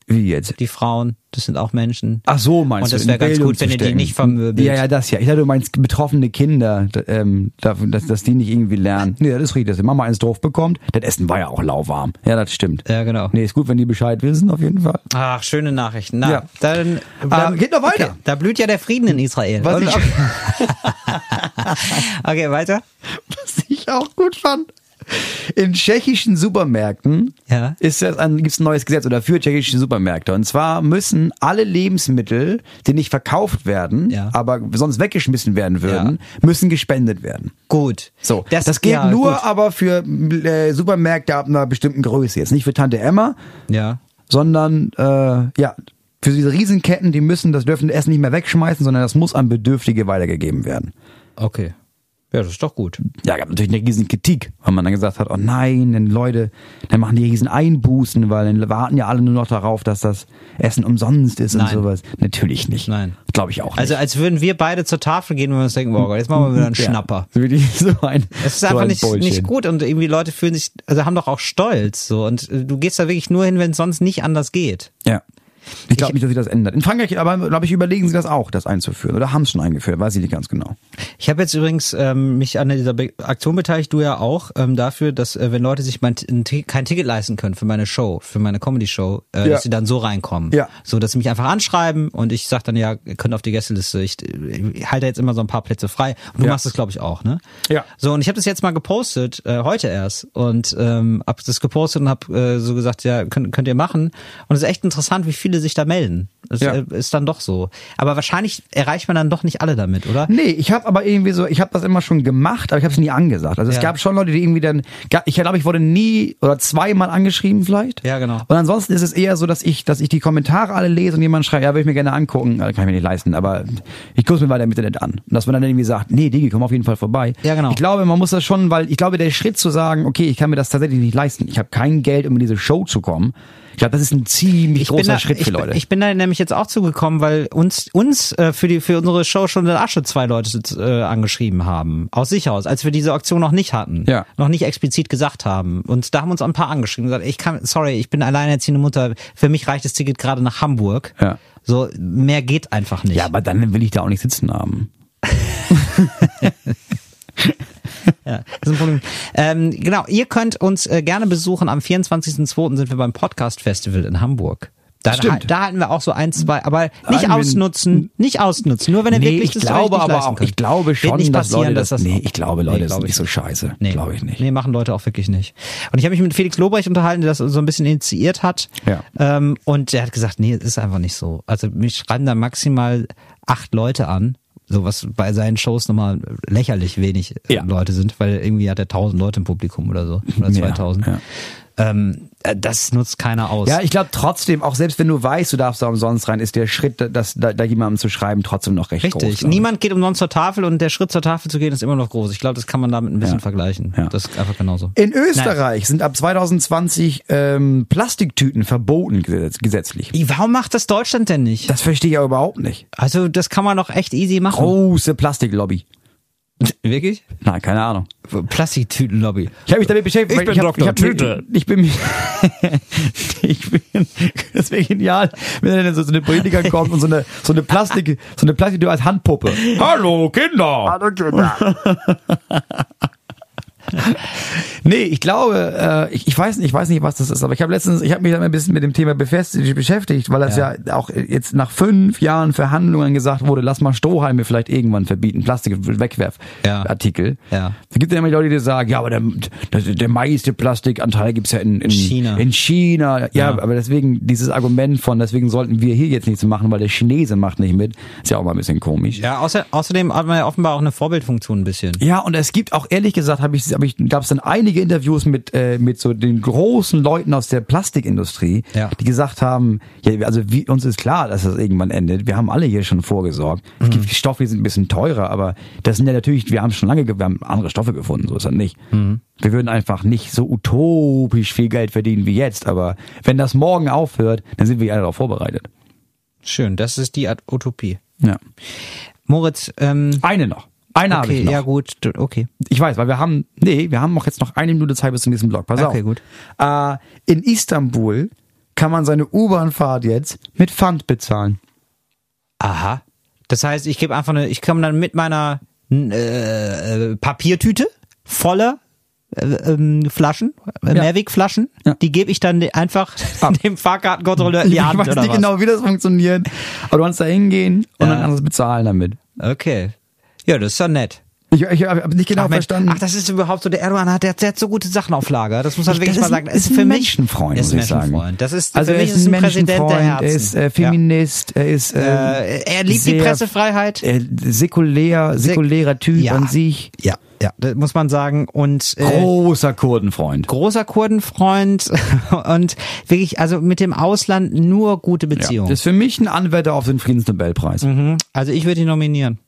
Speaker 4: Wie jetzt?
Speaker 5: die Frauen, das sind auch Menschen.
Speaker 4: Ach so, meinst
Speaker 5: Und
Speaker 4: du?
Speaker 5: das
Speaker 4: in
Speaker 5: wäre ganz
Speaker 4: Bildung
Speaker 5: gut, wenn ihr die nicht vermöbelt.
Speaker 4: Ja, ja, das ja. Ich dachte, du meinst betroffene Kinder, ähm, dass, dass die nicht irgendwie lernen. Nee, das ist richtig, dass die Mama eins drauf bekommt. Das Essen war ja auch lauwarm. Ja, das stimmt.
Speaker 5: Ja, genau.
Speaker 4: Nee, ist gut, wenn die Bescheid wissen, auf jeden Fall.
Speaker 5: Ach, schöne Nachrichten. Na,
Speaker 4: Ja.
Speaker 5: dann, dann
Speaker 4: geht noch weiter.
Speaker 5: Okay, da blüht ja der Frieden in Israel.
Speaker 4: Was
Speaker 5: Und-
Speaker 4: ich- <laughs>
Speaker 5: okay, weiter. <laughs>
Speaker 4: Was ich auch gut fand. In tschechischen Supermärkten
Speaker 5: Ja.
Speaker 4: ist das ein, gibt's ein neues Gesetz oder für tschechische Supermärkte. Und zwar müssen alle Lebensmittel, die nicht verkauft werden,
Speaker 5: Ja.
Speaker 4: aber sonst weggeschmissen werden würden, müssen gespendet werden.
Speaker 5: Gut.
Speaker 4: So, das, geht
Speaker 5: ja,
Speaker 4: nur
Speaker 5: gut.
Speaker 4: aber für äh, Supermärkte ab einer bestimmten Größe. Jetzt nicht für Tante Emma,
Speaker 5: Ja.
Speaker 4: sondern äh, ja, für diese Riesenketten, die müssen das dürfen das Essen nicht mehr wegschmeißen, sondern das muss an Bedürftige weitergegeben werden.
Speaker 5: Okay. Ja, das ist doch gut.
Speaker 4: Ja, gab natürlich eine riesen Kritik, weil man dann gesagt hat, oh nein, denn Leute, dann machen die riesen Einbußen, weil dann warten ja alle nur noch darauf, dass das Essen umsonst ist und
Speaker 5: Nein.
Speaker 4: sowas. Natürlich nicht.
Speaker 5: Nein.
Speaker 4: Glaube ich auch nicht.
Speaker 5: Also als würden wir beide zur Tafel gehen und wir uns denken, boah Gott, jetzt machen wir wieder einen <laughs>
Speaker 4: Ja.
Speaker 5: Schnapper.
Speaker 4: So, <laughs> ein,
Speaker 5: Es ist
Speaker 4: so
Speaker 5: einfach
Speaker 4: ein
Speaker 5: nicht,
Speaker 4: Bullshit.
Speaker 5: nicht gut und irgendwie Leute fühlen sich, also haben doch auch Stolz so und äh, du gehst da wirklich nur hin, wenn es sonst nicht anders geht.
Speaker 4: Ja. Ich glaube nicht, dass sich das ändert. In Frankreich, aber glaube ich, überlegen sie das auch, das einzuführen. Oder haben es schon eingeführt, weiß ich nicht ganz genau.
Speaker 5: Ich habe jetzt übrigens ähm, mich an dieser Be Aktion beteiligt, du ja auch, ähm, dafür, dass äh, wenn Leute sich mein, kein Ticket leisten können für meine Show, für meine Comedy-Show, äh,
Speaker 4: Ja.
Speaker 5: dass sie dann so reinkommen.
Speaker 4: Ja.
Speaker 5: So, dass sie mich einfach anschreiben und ich sag dann, ja, ihr könnt auf die Gästeliste, ich, ich halte jetzt immer so ein paar Plätze frei. Und du
Speaker 4: Ja.
Speaker 5: machst das, glaube ich, auch, ne?
Speaker 4: Ja.
Speaker 5: So, und ich habe das jetzt mal gepostet, äh, heute erst, und ähm, hab das gepostet und hab äh, so gesagt, ja, könnt, könnt ihr machen. Und es ist echt interessant, wie viele sich da melden. Das
Speaker 4: Ja.
Speaker 5: äh, ist dann doch so. Aber wahrscheinlich erreicht man dann doch nicht alle damit, oder?
Speaker 4: Nee, ich habe aber irgendwie so, ich habe das immer schon gemacht, aber ich habe es nie angesagt. Also es
Speaker 5: Ja.
Speaker 4: gab schon Leute, die irgendwie dann, ich glaube, ich wurde nie oder zweimal angeschrieben vielleicht.
Speaker 5: Ja, genau.
Speaker 4: Und ansonsten ist es eher so, dass ich, dass ich die Kommentare alle lese und jemand schreibt, ja, will ich mir gerne angucken, äh, kann ich mir nicht leisten, aber ich gucke mir weiter im Internet an. Und dass man dann irgendwie sagt, nee, Digi, komm auf jeden Fall vorbei.
Speaker 5: Ja, genau.
Speaker 4: Ich glaube, man muss das schon, weil ich glaube, der Schritt zu sagen, okay, ich kann mir das tatsächlich nicht leisten, ich habe kein Geld, um in diese Show zu kommen, ich glaube, das ist ein ziemlich großer
Speaker 5: bin da,
Speaker 4: Schritt für
Speaker 5: ich,
Speaker 4: Leute.
Speaker 5: Ich bin da nämlich jetzt auch zugekommen, weil uns uns äh, für die für unsere Show schon in Asche zwei Leute äh, angeschrieben haben aus sich aus, als wir diese Auktion noch nicht hatten,
Speaker 4: Ja.
Speaker 5: noch nicht explizit gesagt haben. Und da haben uns auch ein paar angeschrieben und gesagt, ich kann, sorry, ich bin alleinerziehende Mutter, für mich reicht das Ticket gerade nach Hamburg.
Speaker 4: Ja.
Speaker 5: So mehr geht einfach nicht.
Speaker 4: ja, aber dann will ich da auch nicht sitzen haben. <laughs> <laughs>
Speaker 5: Ja, das ist ein Problem. Ähm, genau, ihr könnt uns äh, gerne besuchen. Am 24.02. sind wir beim Podcast Festival in Hamburg. Da,
Speaker 4: Stimmt.
Speaker 5: da halten wir auch so ein, zwei, aber nicht
Speaker 4: wir-
Speaker 5: ausnutzen, nicht ausnutzen. Nur wenn ihr
Speaker 4: Nee,
Speaker 5: wirklich
Speaker 4: ich
Speaker 5: das
Speaker 4: glaube aber auch,
Speaker 5: könnt.
Speaker 4: ich glaube
Speaker 5: Wird
Speaker 4: schon,
Speaker 5: nicht
Speaker 4: dass Leute das,
Speaker 5: dass das
Speaker 4: nee, ich glaube, Leute, das
Speaker 5: glaub
Speaker 4: ist nicht
Speaker 5: ich
Speaker 4: so scheiße.
Speaker 5: Nee.
Speaker 4: Glaube ich nicht.
Speaker 5: Nee, machen Leute auch wirklich nicht. Und ich habe mich mit Felix Lobrecht unterhalten, der das so ein bisschen initiiert hat.
Speaker 4: Ja.
Speaker 5: Ähm, und der hat gesagt, nee, es ist einfach nicht so. Also mich schreiben da maximal acht Leute an. So was bei seinen Shows nochmal lächerlich wenig äh,
Speaker 4: Ja.
Speaker 5: Leute sind, weil irgendwie hat er tausend Leute im Publikum oder so. Oder
Speaker 4: Ja,
Speaker 5: 2000.
Speaker 4: ja.
Speaker 5: Ähm, äh, das nutzt keiner aus.
Speaker 4: Ja, ich glaube trotzdem, auch selbst wenn du weißt, du darfst da umsonst rein, ist der Schritt, das, da, da jemandem zu schreiben, trotzdem noch recht groß.
Speaker 5: Richtig.
Speaker 4: glaub ich.
Speaker 5: Niemand geht umsonst zur Tafel und der Schritt zur Tafel zu gehen ist immer noch groß. Ich glaube, das kann man damit ein bisschen
Speaker 4: Ja.
Speaker 5: vergleichen.
Speaker 4: Ja.
Speaker 5: Das ist einfach genauso.
Speaker 4: In Österreich sind ab 2020 ähm, Plastiktüten verboten gesetz gesetzlich.
Speaker 5: Warum macht das Deutschland denn nicht?
Speaker 4: Das verstehe ich aber überhaupt nicht.
Speaker 5: Also, das kann man doch echt easy machen.
Speaker 4: Große Plastiklobby.
Speaker 5: Wirklich?
Speaker 4: Nein, keine Ahnung.
Speaker 5: Plastiktütenlobby.
Speaker 4: Ich habe mich damit beschäftigt.
Speaker 5: Ich bin
Speaker 4: ich hab,
Speaker 5: Dr.
Speaker 4: ich hab,
Speaker 5: Tüte.
Speaker 4: Ich bin, <laughs> ich bin, das wäre genial, wenn dann so, so eine Politiker kommt und so eine, so eine Plastik, so eine Plastiktüte als Handpuppe. Hallo Kinder. Hallo Kinder. <laughs> <laughs> Nee, ich glaube, äh, ich, ich weiß nicht, ich weiß nicht, was das ist, aber ich habe letztens, ich habe mich dann ein bisschen mit dem Thema befestigt, beschäftigt, weil das ja. auch jetzt nach fünf Jahren Verhandlungen gesagt wurde, lass mal Strohhalme vielleicht irgendwann verbieten, Plastik
Speaker 5: Ja.
Speaker 4: Wegwerfartikel.
Speaker 5: Ja.
Speaker 4: Da gibt es ja immer Leute, die sagen, ja, aber der, der, der meiste Plastikanteil gibt's ja in, in
Speaker 5: China.
Speaker 4: In China. Ja,
Speaker 5: Ja.
Speaker 4: aber deswegen dieses Argument von, deswegen sollten wir hier jetzt nichts machen, weil der Chinese macht nicht mit, ist ja auch mal ein bisschen komisch.
Speaker 5: Ja, außer, außerdem hat man ja offenbar auch eine Vorbildfunktion ein bisschen.
Speaker 4: Ja, und es gibt auch ehrlich gesagt, habe ich, hab ich gab es dann einige Interviews mit äh, mit so den großen Leuten aus der Plastikindustrie,
Speaker 5: Ja.
Speaker 4: die gesagt haben, ja, also wie, uns ist klar, dass das irgendwann endet. Wir haben alle hier schon vorgesorgt. Es
Speaker 5: Mhm.
Speaker 4: gibt Stoffe, die sind ein bisschen teurer, aber das sind ja natürlich, wir haben schon lange, ge- wir haben andere Stoffe gefunden, so ist das nicht.
Speaker 5: Mhm.
Speaker 4: Wir würden einfach nicht so utopisch viel Geld verdienen wie jetzt, aber wenn das morgen aufhört, dann sind wir ja darauf vorbereitet.
Speaker 5: Schön, das ist die Art Utopie.
Speaker 4: Ja.
Speaker 5: Moritz, ähm,
Speaker 4: Eine noch. Eine habe
Speaker 5: okay,
Speaker 4: ich noch.
Speaker 5: ja gut, okay.
Speaker 4: Ich weiß, weil wir haben, nee, wir haben auch jetzt noch eine Minute Zeit bis zum nächsten Block. Pass
Speaker 5: Okay,
Speaker 4: auf.
Speaker 5: gut.
Speaker 4: Äh, in Istanbul kann man seine U-Bahn-Fahrt jetzt mit Pfand bezahlen.
Speaker 5: Aha. Das heißt, ich gebe einfach eine, ich komme dann mit meiner äh, äh, Papiertüte voller äh, ähm, Flaschen,
Speaker 4: Ja.
Speaker 5: Mehrwegflaschen,
Speaker 4: Ja.
Speaker 5: die gebe ich dann einfach
Speaker 4: Ab. <laughs>
Speaker 5: dem Fahrkartenkontrolleur in die Hand
Speaker 4: ich weiß nicht
Speaker 5: was?
Speaker 4: genau, wie das funktioniert, aber du kannst da hingehen und
Speaker 5: Ja.
Speaker 4: dann kannst du bezahlen damit.
Speaker 5: Okay. Ja, das ist ja nett.
Speaker 4: Ich, ich habe nicht genau
Speaker 5: ach, Mensch,
Speaker 4: verstanden.
Speaker 5: ach, das ist überhaupt so, der Erdogan hat, der, der hat so gute Sachen auf Lager. Das muss man
Speaker 4: Ich-
Speaker 5: wirklich
Speaker 4: das
Speaker 5: mal
Speaker 4: ist
Speaker 5: sagen.
Speaker 4: ein- ist ein Menschenfreund,
Speaker 5: ist
Speaker 4: muss ich sagen.
Speaker 5: Das ist,
Speaker 4: also
Speaker 5: für
Speaker 4: er
Speaker 5: mich
Speaker 4: ist ein
Speaker 5: ein Präsident der Herzen.
Speaker 4: er ist äh,
Speaker 5: Ja.
Speaker 4: Feminist, er ist äh,
Speaker 5: Äh, er liebt die
Speaker 4: sehr,
Speaker 5: Pressefreiheit.
Speaker 4: Äh, säkulär, säkulärer Typ
Speaker 5: Ja.
Speaker 4: an sich.
Speaker 5: Ja, ja, das muss man sagen. Und äh,
Speaker 4: Großer Kurdenfreund.
Speaker 5: großer Kurdenfreund <laughs> und wirklich, also mit dem Ausland nur gute
Speaker 4: Ja.
Speaker 5: Beziehungen.
Speaker 4: Das ist für mich ein Anwärter auf den Friedensnobelpreis.
Speaker 5: Mhm. Also ich würde ihn nominieren.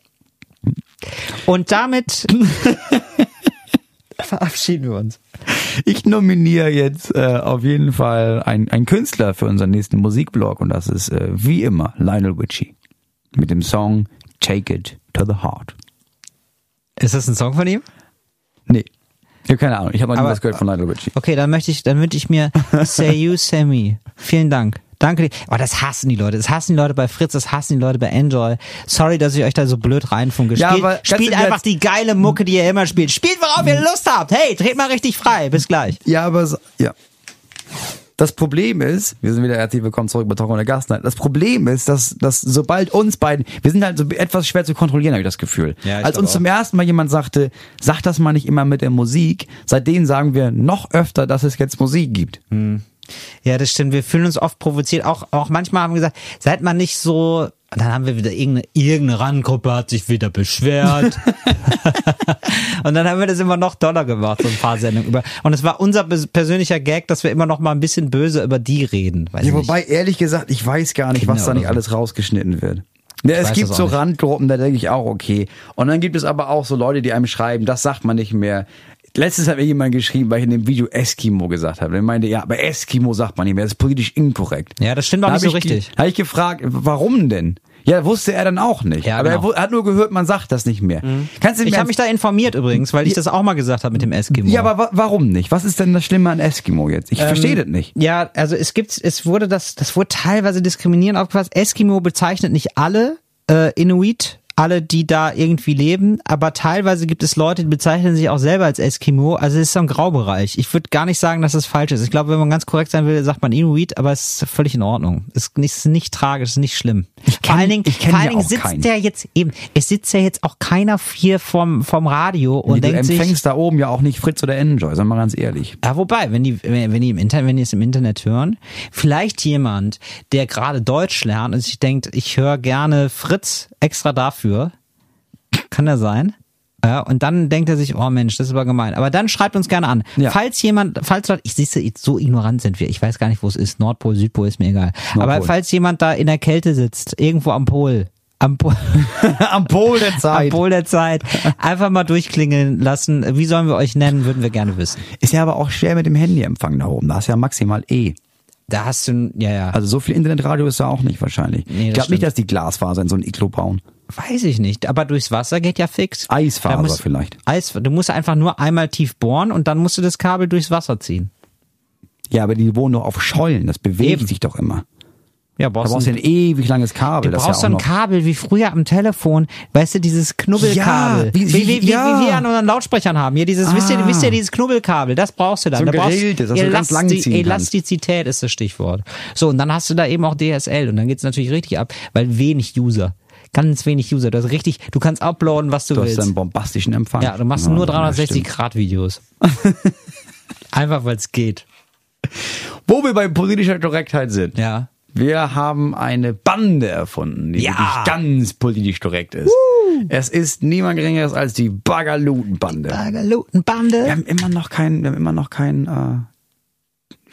Speaker 5: Und damit <laughs> verabschieden wir uns.
Speaker 4: Ich nominiere jetzt äh, auf jeden Fall einen, Künstler für unseren nächsten Musikblog und das ist äh, wie immer Lionel Richie mit dem Song Take It to the Heart.
Speaker 5: Ist das ein Song von ihm?
Speaker 4: Nee, ich habe keine Ahnung. Ich habe noch nie was gehört von Lionel Richie.
Speaker 5: Okay, dann möchte ich, dann wünsche ich mir Say You, Say Me. Vielen Dank. Danke dir. Oh, das hassen die Leute. Das hassen die Leute bei Fritz, das hassen die Leute bei Enjoy. Sorry, dass ich euch da so blöd reinfunke.
Speaker 4: Ja,
Speaker 5: Spielt,
Speaker 4: aber
Speaker 5: spielt einfach die geile Mucke, die ihr immer spielt. Spielt, worauf ihr Lust habt. Hey, dreht mal richtig frei. Bis gleich.
Speaker 4: Ja, aber so, ja. Das Problem ist, wir sind wieder herzlich willkommen zurück bei Talk ohne Gastnight. Das Problem ist, dass, dass sobald uns beiden, wir sind halt so etwas schwer zu kontrollieren, habe ich das Gefühl.
Speaker 5: Ja, ich
Speaker 4: Als uns
Speaker 5: auch.
Speaker 4: zum ersten Mal jemand sagte, sag das mal nicht immer mit der Musik, seitdem sagen wir noch öfter, dass es jetzt Musik gibt.
Speaker 5: Ja, das stimmt. Wir fühlen uns oft provoziert. Auch, auch manchmal haben wir gesagt, seid mal nicht so. Und dann haben wir wieder irgendeine, irgendeine Randgruppe hat sich wieder beschwert. <laughs> <laughs> und dann haben wir das immer noch doller gemacht, so ein paar Sendungen über. Und es war unser persönlicher Gag, dass wir immer noch mal ein bisschen böse über die reden. Weiß
Speaker 4: Ja,
Speaker 5: nicht.
Speaker 4: wobei, ehrlich gesagt, ich weiß gar nicht,
Speaker 5: Kinder
Speaker 4: was da nicht
Speaker 5: so.
Speaker 4: alles rausgeschnitten wird. Ja, es gibt so
Speaker 5: nicht.
Speaker 4: Randgruppen, da denke ich auch, okay. Und dann gibt es aber auch so Leute, die einem schreiben, das sagt man nicht mehr. Letztens hat mir jemand geschrieben, weil ich in dem Video Eskimo gesagt habe. Der meinte, ja, aber Eskimo sagt man nicht mehr, das ist politisch inkorrekt.
Speaker 5: Ja, das stimmt auch
Speaker 4: Da
Speaker 5: nicht so richtig.
Speaker 4: Habe ich gefragt, warum denn? Ja, wusste er dann auch nicht.
Speaker 5: Ja,
Speaker 4: aber
Speaker 5: genau. Mhm.
Speaker 4: er hat nur gehört, man sagt das nicht mehr. Kannst du
Speaker 5: Ich habe mich da informiert übrigens, weil ich das auch mal gesagt habe mit dem Eskimo.
Speaker 4: ja, aber wa warum nicht? Was ist denn das Schlimme an Eskimo jetzt? Ich verstehe das nicht.
Speaker 5: Ja, also es gibt, es wurde das, das wurde teilweise diskriminierend aufgefasst. Eskimo bezeichnet nicht alle äh, Inuit, alle, die da irgendwie leben, aber teilweise gibt es Leute, die bezeichnen sich auch selber als Eskimo. Also es ist so ein Graubereich. Ich würde gar nicht sagen, dass das falsch ist. Ich glaube, wenn man ganz korrekt sein will, sagt man Inuit, aber es ist völlig in Ordnung. Ist nicht, ist nicht tragisch, ist nicht schlimm. vor allen Dingen,
Speaker 4: ich kenn
Speaker 5: vor allen
Speaker 4: ja
Speaker 5: Dingen
Speaker 4: auch
Speaker 5: sitzt
Speaker 4: keinen.
Speaker 5: der jetzt eben, es sitzt ja jetzt auch keiner hier vom, vom Radio und
Speaker 4: du
Speaker 5: denkt sich,
Speaker 4: empfängst da oben ja auch nicht Fritz oder Enjoy, sag mal ganz ehrlich.
Speaker 5: ja, wobei, wenn die, wenn wenn die im Internet, wenn die es im Internet hören, vielleicht jemand, der gerade Deutsch lernt und sich denkt, ich höre gerne Fritz extra dafür, kann er sein. Ja, und dann denkt er sich, oh Mensch, das ist aber gemein. Aber dann schreibt uns gerne an.
Speaker 4: Ja.
Speaker 5: Falls jemand, falls dort, ich siehste, so ignorant sind wir, ich weiß gar nicht, wo es ist, Nordpol, Südpol, ist mir egal. Aber falls jemand da in der Kälte sitzt, irgendwo am Pol, am Pol, <laughs>
Speaker 4: Am Pol der <laughs>
Speaker 5: am
Speaker 4: Zeit.
Speaker 5: Pol der Zeit, einfach mal durchklingeln lassen. Wie sollen wir euch nennen, würden wir gerne wissen.
Speaker 4: Ist ja aber auch schwer mit dem Handyempfang da oben. Da ist ja maximal E.
Speaker 5: Da hast du, ja, ja.
Speaker 4: Also so viel Internetradio ist da auch nicht wahrscheinlich.
Speaker 5: Nee,
Speaker 4: ich glaube nicht, dass die Glasfaser in so ein Iglo bauen.
Speaker 5: Weiß ich nicht, aber durchs Wasser geht ja fix.
Speaker 4: Eisfaser
Speaker 5: Da muss-
Speaker 4: vielleicht.
Speaker 5: Eis, du musst einfach nur einmal tief bohren und dann musst du das Kabel durchs Wasser ziehen.
Speaker 4: Ja, aber die wohnen doch auf Schollen. Das bewegt
Speaker 5: Eben.
Speaker 4: sich doch immer.
Speaker 5: Ja,
Speaker 4: Da
Speaker 5: brauchst
Speaker 4: brauchst du
Speaker 5: ein-
Speaker 4: ewig langes Kabel.
Speaker 5: Du brauchst
Speaker 4: ja
Speaker 5: so ein. Kabel wie früher am Telefon, weißt du, dieses Knubbelkabel.
Speaker 4: Ja, wie-
Speaker 5: wie, wie,
Speaker 4: ja.
Speaker 5: wie wir an unseren Lautsprechern haben. Hier dieses, wisst, ihr,
Speaker 4: Ah.
Speaker 5: wisst ihr, dieses Knubbelkabel, das brauchst du dann.
Speaker 4: So ein
Speaker 5: da brauchst,
Speaker 4: geregeltes, das du ganz lang
Speaker 5: Elasti-
Speaker 4: ziehen kannst.
Speaker 5: Elastizität ist das Stichwort. So, und dann hast du da eben auch DSL und dann geht's natürlich richtig ab, weil wenig User. Ganz wenig User. Du hast richtig, du kannst uploaden, was du,
Speaker 4: Du hast
Speaker 5: willst.
Speaker 4: einen bombastischen Empfang.
Speaker 5: Ja, du machst
Speaker 4: Ja,
Speaker 5: nur
Speaker 4: ja,
Speaker 5: 360
Speaker 4: stimmt.
Speaker 5: Grad Videos. <laughs> Einfach weil es geht.
Speaker 4: Wo wir bei politischer Korrektheit sind.
Speaker 5: Ja.
Speaker 4: Wir haben eine Bande erfunden, die
Speaker 5: Ja.
Speaker 4: wirklich ganz politisch korrekt ist. Es ist niemand geringeres als die Bagalutenbande. Wir
Speaker 5: Bagalutenbande.
Speaker 4: haben immer noch keinen, wir haben immer noch keinen, äh,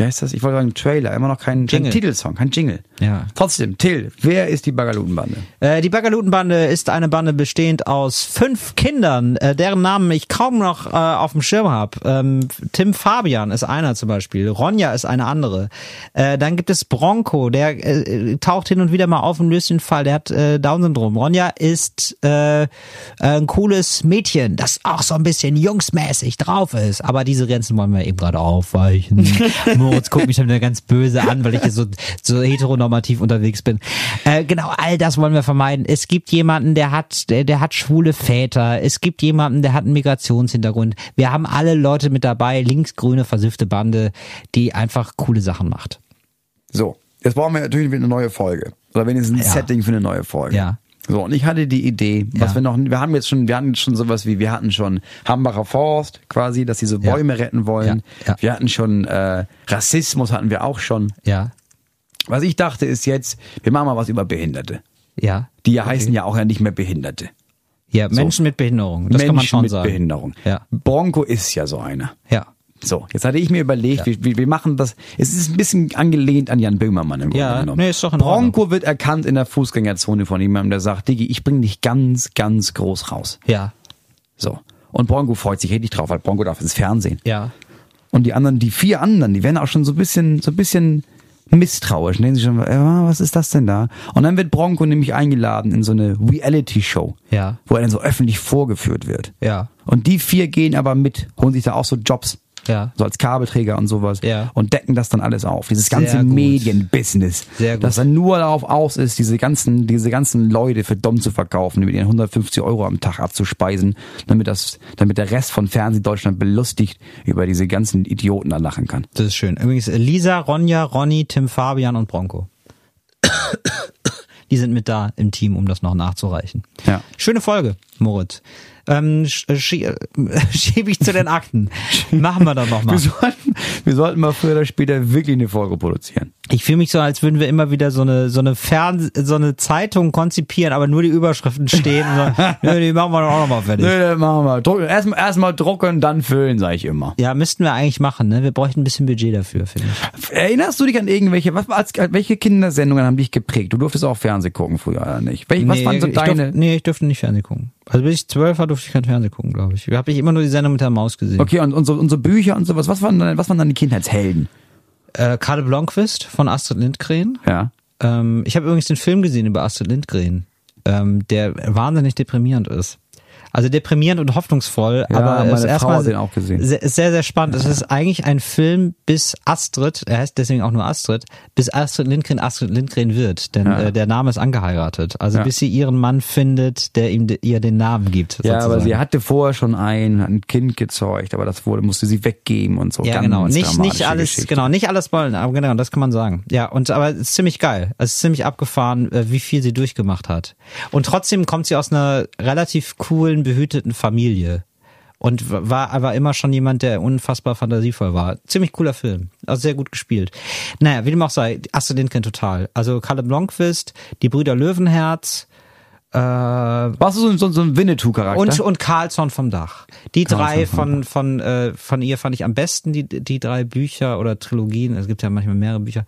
Speaker 4: wie heißt das? Ich wollte sagen Trailer, immer noch keinen, keinen
Speaker 5: Jingle.
Speaker 4: Titelsong, kein Jingle.
Speaker 5: Ja.
Speaker 4: Trotzdem, Till, wer ist die Bagalutenbande?
Speaker 5: Äh, die Bagalutenbande ist eine Bande bestehend aus fünf Kindern, äh, deren Namen ich kaum noch äh, auf dem Schirm habe. Ähm, Tim Fabian ist einer zum Beispiel, Ronja ist eine andere. Äh, dann gibt es Bronco, der äh, taucht hin und wieder mal auf und löst den Fall. Der hat äh, Down-Syndrom. Ronja ist äh, ein cooles Mädchen, das auch so ein bisschen jungsmäßig drauf ist. Aber diese Grenzen wollen wir eben gerade aufweichen. <laughs> Moritz guckt mich wieder ganz böse an, weil ich hier so, so heteronormativ unterwegs bin. Äh, genau, all das wollen wir vermeiden. Es gibt jemanden, der hat, der, der hat schwule Väter. Es gibt jemanden, der hat einen Migrationshintergrund. Wir haben alle Leute mit dabei, linksgrüne, versiffte Bande, die einfach coole Sachen macht.
Speaker 4: So, jetzt brauchen wir natürlich wieder eine neue Folge. Oder wenigstens ein
Speaker 5: Ja.
Speaker 4: Setting für eine neue Folge.
Speaker 5: Ja.
Speaker 4: So, und ich hatte die Idee, was
Speaker 5: Ja.
Speaker 4: wir noch, wir haben jetzt schon, wir hatten schon sowas wie, wir hatten schon Hambacher Forst quasi, dass sie so
Speaker 5: Ja.
Speaker 4: Bäume retten wollen.
Speaker 5: Ja.
Speaker 4: Wir hatten schon äh, Rassismus hatten wir auch schon.
Speaker 5: Ja,
Speaker 4: Was ich dachte ist jetzt, wir machen mal was über Behinderte.
Speaker 5: ja.
Speaker 4: Die ja heißen ja auch ja nicht mehr Behinderte.
Speaker 5: Ja, Menschen mit Behinderung. Das
Speaker 4: Menschen
Speaker 5: kann man schon
Speaker 4: mit
Speaker 5: sagen.
Speaker 4: Behinderung.
Speaker 5: Ja.
Speaker 4: Bronco ist ja so einer.
Speaker 5: Ja.
Speaker 4: So, jetzt hatte ich mir überlegt, wir, wir, wir machen das, es ist ein bisschen angelehnt an Jan Böhmermann im
Speaker 5: Ja,
Speaker 4: Grunde genommen.
Speaker 5: nee, ist doch in
Speaker 4: Bronco wird erkannt in der Fußgängerzone von jemandem, der sagt, Diggi, ich bring dich ganz, ganz groß raus.
Speaker 5: Ja.
Speaker 4: So. Und Bronco freut sich richtig drauf, weil Bronco darf ins Fernsehen.
Speaker 5: Ja.
Speaker 4: Und die anderen, die vier anderen, die werden auch schon so ein bisschen, so ein bisschen misstrauisch. Denken sich schon, äh, was ist das denn da? Und dann wird Bronco nämlich eingeladen in so eine Reality-Show,
Speaker 5: Ja.
Speaker 4: wo er dann so öffentlich vorgeführt wird.
Speaker 5: Ja.
Speaker 4: Und die vier gehen aber mit, holen sich da auch so Jobs.
Speaker 5: Ja.
Speaker 4: So als Kabelträger und sowas.
Speaker 5: Ja.
Speaker 4: Und decken das dann alles auf. Dieses ganze. Medienbusiness.
Speaker 5: Sehr gut.
Speaker 4: Das dann nur darauf aus ist, diese ganzen, diese ganzen Leute für dumm zu verkaufen, mit ihren 150 Euro am Tag abzuspeisen, damit das, damit der Rest von Fernsehdeutschland belustigt über diese ganzen Idioten da lachen kann.
Speaker 5: Das ist schön. Übrigens Lisa, Ronja, Ronny, Tim Fabian und Bronco. Die sind mit da im Team, um das noch nachzureichen.
Speaker 4: Ja.
Speaker 5: Schöne Folge, Moritz. Ähm, sch äh, schie äh, <laughs> schiebe ich zu den Akten. <laughs> Machen wir doch noch mal.
Speaker 4: Wir sollten, wir sollten mal früher oder später wirklich eine Folge produzieren.
Speaker 5: Ich fühle mich so, als würden wir immer wieder so eine so eine Fern so eine Zeitung konzipieren, aber nur die Überschriften stehen. So, <laughs> Nö, die machen wir doch auch noch mal fertig.
Speaker 4: Nee, das machen wir. Druck- Erstmal erstmal drucken, dann füllen, sage ich immer.
Speaker 5: Ja, müssten wir eigentlich machen. Ne? Wir bräuchten ein bisschen Budget dafür, finde ich.
Speaker 4: Erinnerst du dich an irgendwelche, was, als, welche Kindersendungen haben dich geprägt? Du durftest auch Fernsehen gucken früher, oder nicht? Welche, was
Speaker 5: nee,
Speaker 4: waren so deine?
Speaker 5: Durfte, nee, ich durfte nicht Fernsehen gucken. Also bis ich zwölf war, durfte ich kein Fernsehen gucken, glaube ich. Habe ich immer nur die Sendung mit der Maus gesehen.
Speaker 4: Okay, und unsere, unsere Bücher und sowas, was waren, deine, was waren deine Kindheitshelden?
Speaker 5: Äh, Karl Blomqvist von Astrid Lindgren.
Speaker 4: Ja.
Speaker 5: Ähm, ich habe übrigens den Film gesehen über Astrid Lindgren, ähm, der wahnsinnig deprimierend ist. Also deprimierend und hoffnungsvoll,
Speaker 4: Ja,
Speaker 5: aber
Speaker 4: meine
Speaker 5: es ist erstmal. Sehr, sehr, sehr spannend. Es ist eigentlich ein Film, bis Astrid, er heißt deswegen auch nur Astrid, bis Astrid Lindgren Astrid Lindgren wird, denn
Speaker 4: Ja.
Speaker 5: äh, der Name ist angeheiratet. Also
Speaker 4: Ja.
Speaker 5: bis sie ihren Mann findet, der ihm ihr den Namen gibt.
Speaker 4: Ja, aber
Speaker 5: sozusagen.
Speaker 4: sie hatte vorher schon ein, ein Kind gezeugt, aber das wurde, musste sie weggeben und so.
Speaker 5: Ja, genau. Nicht, nicht alles,
Speaker 4: Geschichte.
Speaker 5: genau, nicht alles wollen, aber genau, das kann man sagen. Ja, und aber es ist ziemlich geil. Es ist ziemlich abgefahren, äh, wie viel sie durchgemacht hat. Und trotzdem kommt sie aus einer relativ coolen, behüteten Familie. Und war aber immer schon jemand, der unfassbar fantasievoll war. Ziemlich cooler Film. Also sehr gut gespielt. Naja, wie dem auch sei, Astrid Lindgren total. Also Kalle Blomqvist, die Brüder Löwenherz, äh,
Speaker 4: Warst du so, ein- so, so ein Winnetou-Charakter?
Speaker 5: und, und Carlsson vom Dach. Die drei
Speaker 4: vom
Speaker 5: von, von, äh, von ihr fand ich am besten, die, die drei Bücher oder Trilogien. Es gibt ja manchmal mehrere Bücher.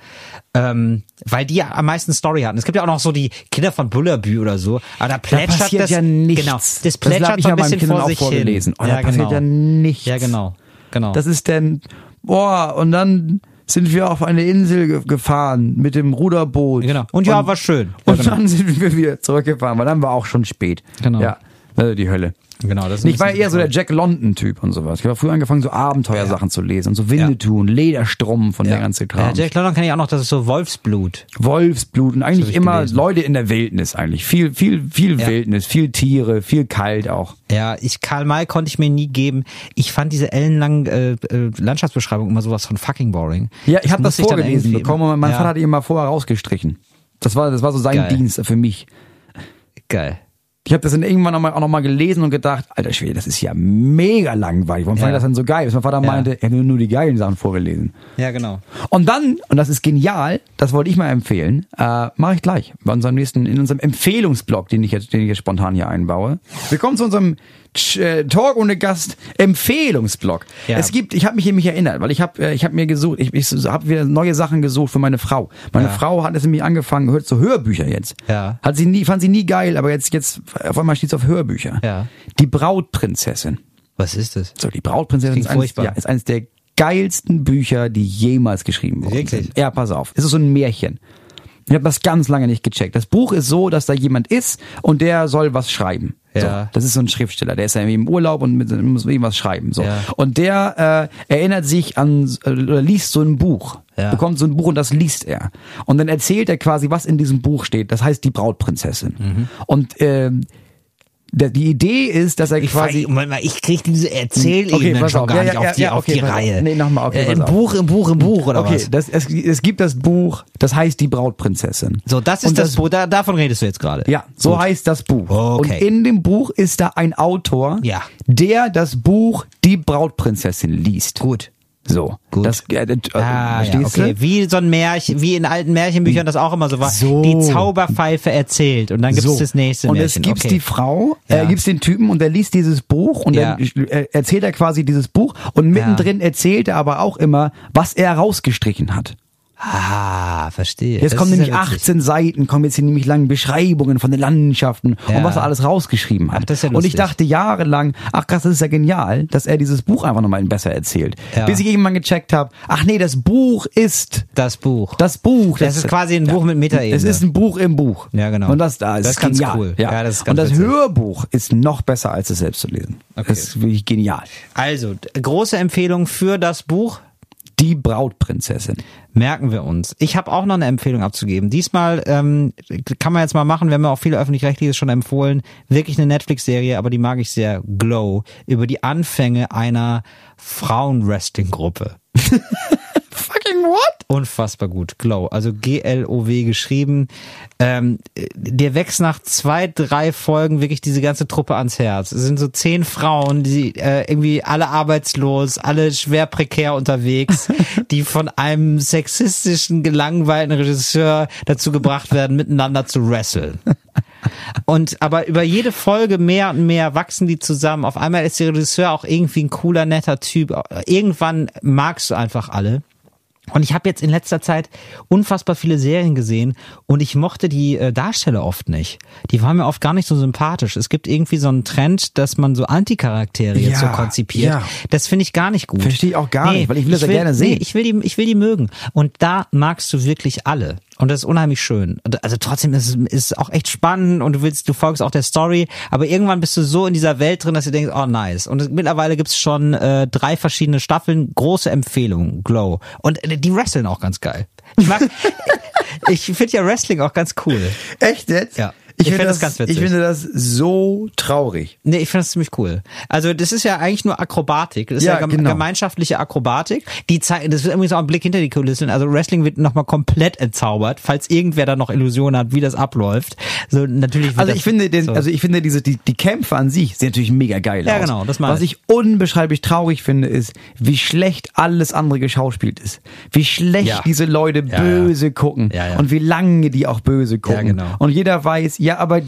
Speaker 5: Ähm, weil die ja am meisten Story hatten. Es gibt ja auch noch so die Kinder von Bullerbü oder so. Aber da plätschert
Speaker 4: passiert
Speaker 5: das.
Speaker 4: ja nichts.
Speaker 5: Genau. Das
Speaker 4: Das
Speaker 5: plätschert
Speaker 4: ich
Speaker 5: so
Speaker 4: ja
Speaker 5: ein bisschen
Speaker 4: Kindern
Speaker 5: vor
Speaker 4: auch
Speaker 5: sich
Speaker 4: vorgelesen.
Speaker 5: hin.
Speaker 4: Oh, da passiert ja nichts.
Speaker 5: Ja, genau. Genau.
Speaker 4: Das ist denn, boah, und dann sind wir auf eine Insel ge gefahren mit dem Ruderboot.
Speaker 5: genau. Und ja, war schön. Ja,
Speaker 4: Und
Speaker 5: genau.
Speaker 4: dann sind wir wieder zurückgefahren, weil dann war auch schon spät.
Speaker 5: Genau.
Speaker 4: Ja. Also die Hölle.
Speaker 5: Genau, das ist
Speaker 4: Ich war eher so der Jack London-Typ und sowas. Ich habe früher angefangen, so Abenteuersachen zu lesen und so Winnetou und Lederstrumpf und der ganze
Speaker 5: Ja,
Speaker 4: Kram.
Speaker 5: Jack London kenne ich auch noch, das ist so Wolfsblut.
Speaker 4: Wolfsblut und
Speaker 5: hab
Speaker 4: eigentlich
Speaker 5: ich
Speaker 4: immer
Speaker 5: gelesen.
Speaker 4: Leute in der Wildnis eigentlich. Viel, viel, viel. Wildnis, viel Tiere, viel kalt auch.
Speaker 5: Ja, ich Karl May konnte ich mir nie geben. Ich fand diese ellenlangen äh, äh, Landschaftsbeschreibungen immer sowas von fucking boring.
Speaker 4: Ja, ich habe das
Speaker 5: ich dann
Speaker 4: vorgelesen bekommen und mein
Speaker 5: ja,
Speaker 4: Vater hat ihn mal vorher rausgestrichen. Das war, das war so sein
Speaker 5: Geil.
Speaker 4: Dienst für mich.
Speaker 5: Geil.
Speaker 4: Ich habe das dann irgendwann noch mal, auch noch mal gelesen und gedacht, alter Schwede, das ist ja mega langweilig. Warum fand
Speaker 5: Ja.
Speaker 4: ich das denn so geil? Bis mein Vater
Speaker 5: Ja.
Speaker 4: meinte, er hätte nur die geilen Sachen vorgelesen.
Speaker 5: Ja, genau.
Speaker 4: Und dann, und das ist genial, das wollte ich mal empfehlen, äh, mache ich gleich bei unserem nächsten, in unserem Empfehlungsblog, den ich jetzt, den ich jetzt spontan hier einbaue. Wir kommen zu unserem Talk ohne Gast Empfehlungsblog.
Speaker 5: Ja.
Speaker 4: Es gibt, ich habe mich nämlich erinnert, weil ich habe äh, ich habe mir gesucht, ich, ich habe wieder neue Sachen gesucht für meine Frau. Meine
Speaker 5: Ja.
Speaker 4: Frau hat es nämlich angefangen, hört so Hörbücher jetzt.
Speaker 5: Ja.
Speaker 4: Hat sie nie, fand sie nie geil, aber jetzt jetzt auf einmal steht auf Hörbücher.
Speaker 5: Ja.
Speaker 4: Die Brautprinzessin.
Speaker 5: Was ist das?
Speaker 4: So, die Brautprinzessin ist eines, ja, ist eines der geilsten Bücher, die jemals geschrieben wurden.
Speaker 5: Wirklich?
Speaker 4: Ja, pass auf. Es ist so ein Märchen. Ich habe das ganz lange nicht gecheckt. Das Buch ist so, dass da jemand ist und der soll was schreiben.
Speaker 5: Ja.
Speaker 4: So, das ist so ein Schriftsteller, der ist ja irgendwie im Urlaub und mit, muss irgendwas schreiben. So.
Speaker 5: Ja.
Speaker 4: Und der äh, erinnert sich an äh, oder liest so ein Buch,
Speaker 5: Ja.
Speaker 4: bekommt so ein Buch und das liest er. Und dann erzählt er quasi, was in diesem Buch steht. Das heißt die Brautprinzessin.
Speaker 5: Mhm.
Speaker 4: Und ähm, der, die Idee ist, dass er
Speaker 5: Ich,
Speaker 4: quasi
Speaker 5: mal, ich krieg diese Erzählebene
Speaker 4: Okay, pass
Speaker 5: schon
Speaker 4: auf.
Speaker 5: gar
Speaker 4: Ja,
Speaker 5: nicht
Speaker 4: ja,
Speaker 5: auf die,
Speaker 4: ja,
Speaker 5: auf
Speaker 4: okay,
Speaker 5: die
Speaker 4: auf.
Speaker 5: Reihe.
Speaker 4: Nee, nochmal, okay,
Speaker 5: äh, Im. Buch, im Buch, im Buch, oder
Speaker 4: Okay,
Speaker 5: was?
Speaker 4: das, es, es gibt das Buch, das heißt die Brautprinzessin.
Speaker 5: So, das ist
Speaker 4: Und
Speaker 5: das, Buch, da, davon redest du jetzt gerade.
Speaker 4: Ja, so
Speaker 5: Gut.
Speaker 4: heißt das Buch.
Speaker 5: Okay.
Speaker 4: Und in dem Buch ist da ein Autor,
Speaker 5: Ja.
Speaker 4: der das Buch Die Brautprinzessin liest.
Speaker 5: Gut.
Speaker 4: So.
Speaker 5: Gut.
Speaker 4: Das, äh, äh,
Speaker 5: Ah, ja, okay.
Speaker 4: du?
Speaker 5: Wie so ein Märchen, wie in alten Märchenbüchern das auch immer so war.
Speaker 4: So.
Speaker 5: Die Zauberpfeife erzählt und dann gibt's
Speaker 4: so.
Speaker 5: das nächste
Speaker 4: und
Speaker 5: Märchen.
Speaker 4: es gibt
Speaker 5: okay.
Speaker 4: die Frau,
Speaker 5: Ja.
Speaker 4: äh, gibt's den Typen und der liest dieses Buch und
Speaker 5: Ja.
Speaker 4: dann äh, erzählt er quasi dieses Buch und mittendrin erzählt er aber auch immer, was er rausgestrichen hat.
Speaker 5: Ah, verstehe.
Speaker 4: Jetzt
Speaker 5: Das
Speaker 4: kommen nämlich
Speaker 5: ja witzig.
Speaker 4: 18 Seiten, kommen jetzt hier nämlich lange Beschreibungen von den Landschaften
Speaker 5: Ja.
Speaker 4: und was er alles rausgeschrieben hat.
Speaker 5: Ach, das ist ja
Speaker 4: und ich dachte jahrelang, ach krass, das ist ja genial, dass er dieses Buch einfach nochmal besser erzählt. Bis ich irgendwann gecheckt habe, ach nee, das Buch ist
Speaker 5: Das Buch.
Speaker 4: das Buch.
Speaker 5: Das ist quasi ein Buch mit Metaebene.
Speaker 4: Es ist ein Buch im Buch.
Speaker 5: Ja, genau.
Speaker 4: Und das da ist,
Speaker 5: Das ist ganz
Speaker 4: genial.
Speaker 5: cool.
Speaker 4: Ja.
Speaker 5: Ja, das ist
Speaker 4: und
Speaker 5: ganz
Speaker 4: das
Speaker 5: witzig.
Speaker 4: Hörbuch ist noch besser, als es selbst zu lesen.
Speaker 5: Okay.
Speaker 4: Das ist wirklich genial.
Speaker 5: Also, große Empfehlung für das Buch.
Speaker 4: Die Brautprinzessin.
Speaker 5: Merken wir uns. Ich habe auch noch eine Empfehlung abzugeben. Diesmal ähm, kann man jetzt mal machen, wir haben ja auch viele öffentlich-rechtliches schon empfohlen. Wirklich eine Netflix-Serie, aber die mag ich sehr. Glow. Über die Anfänge einer Frauen-Wrestling-Gruppe. <laughs>
Speaker 4: What?
Speaker 5: Unfassbar gut. Glow. Also G-L-O-W geschrieben. Ähm, dir wächst nach zwei, drei Folgen wirklich diese ganze Truppe ans Herz. Es sind so zehn Frauen, die äh, irgendwie alle arbeitslos, alle schwer prekär unterwegs, <laughs> die von einem sexistischen, gelangweilten Regisseur dazu gebracht werden, miteinander zu wresteln. Und aber über jede Folge mehr und mehr wachsen die zusammen. Auf einmal ist der Regisseur auch irgendwie ein cooler, netter Typ. Irgendwann magst du einfach alle. Und ich habe jetzt in letzter Zeit unfassbar viele Serien gesehen und ich mochte die äh, Darsteller oft nicht. Die waren mir oft gar nicht so sympathisch. Es gibt irgendwie so einen Trend, dass man so Anticharaktere jetzt so
Speaker 4: Ja,
Speaker 5: konzipiert.
Speaker 4: ja.
Speaker 5: Das finde ich gar nicht gut.
Speaker 4: Verstehe ich auch gar nicht, weil ich will das ja gerne sehen.
Speaker 5: Nee, ich will die, ich will die mögen. Und da magst du wirklich alle. Und das ist unheimlich schön. Also trotzdem ist es auch echt spannend und du willst, du folgst auch der Story, aber irgendwann bist du so in dieser Welt drin, dass du denkst, oh nice. Und mittlerweile gibt's schon äh, drei verschiedene Staffeln, große Empfehlung, Glow. Und äh, die wresteln auch ganz geil. Ich mag, <laughs> ich finde ja Wrestling auch ganz cool.
Speaker 4: Echt jetzt?
Speaker 5: Ja.
Speaker 4: Ich,
Speaker 5: Ich
Speaker 4: finde
Speaker 5: find
Speaker 4: das,
Speaker 5: das ganz witzig.
Speaker 4: ich finde das so traurig.
Speaker 5: Nee, ich finde das ziemlich cool. Also das ist ja eigentlich nur Akrobatik. Das ist ja,
Speaker 4: Ja,
Speaker 5: gem
Speaker 4: genau.
Speaker 5: gemeinschaftliche Akrobatik. Die zeigen, das ist irgendwie so ein Blick hinter die Kulissen. Also Wrestling wird nochmal komplett entzaubert, falls irgendwer da noch Illusionen hat, wie das abläuft. So natürlich.
Speaker 4: Also ich finde den,
Speaker 5: so.
Speaker 4: also ich finde diese die, die Kämpfe an sich sehen natürlich mega geil
Speaker 5: Ja,
Speaker 4: aus.
Speaker 5: genau, das meine
Speaker 4: Was
Speaker 5: ich.
Speaker 4: ich unbeschreiblich traurig finde, ist, wie schlecht alles andere geschauspielt ist. Wie schlecht
Speaker 5: Ja.
Speaker 4: diese Leute
Speaker 5: Ja,
Speaker 4: böse gucken
Speaker 5: Ja, ja.
Speaker 4: und wie lange die auch böse gucken.
Speaker 5: Ja, genau.
Speaker 4: Und jeder weiß, ja, aber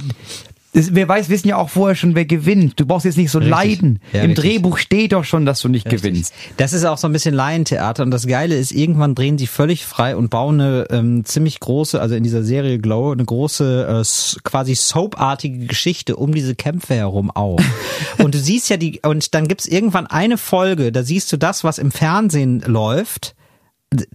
Speaker 4: es, wer weiß, wissen ja auch vorher schon, wer gewinnt. Du brauchst jetzt nicht so
Speaker 5: Richtig.
Speaker 4: leiden.
Speaker 5: Ja,
Speaker 4: Im
Speaker 5: richtig.
Speaker 4: Drehbuch steht doch schon, dass du nicht gewinnst.
Speaker 5: Das ist auch so ein bisschen Laientheater und das Geile ist, irgendwann drehen sie völlig frei und bauen eine ähm, ziemlich große, also in dieser Serie Glow, eine große äh, quasi soapartige Geschichte um diese Kämpfe herum auf. <laughs> und du siehst ja die, und dann gibt's irgendwann eine Folge, da siehst du das, was im Fernsehen läuft,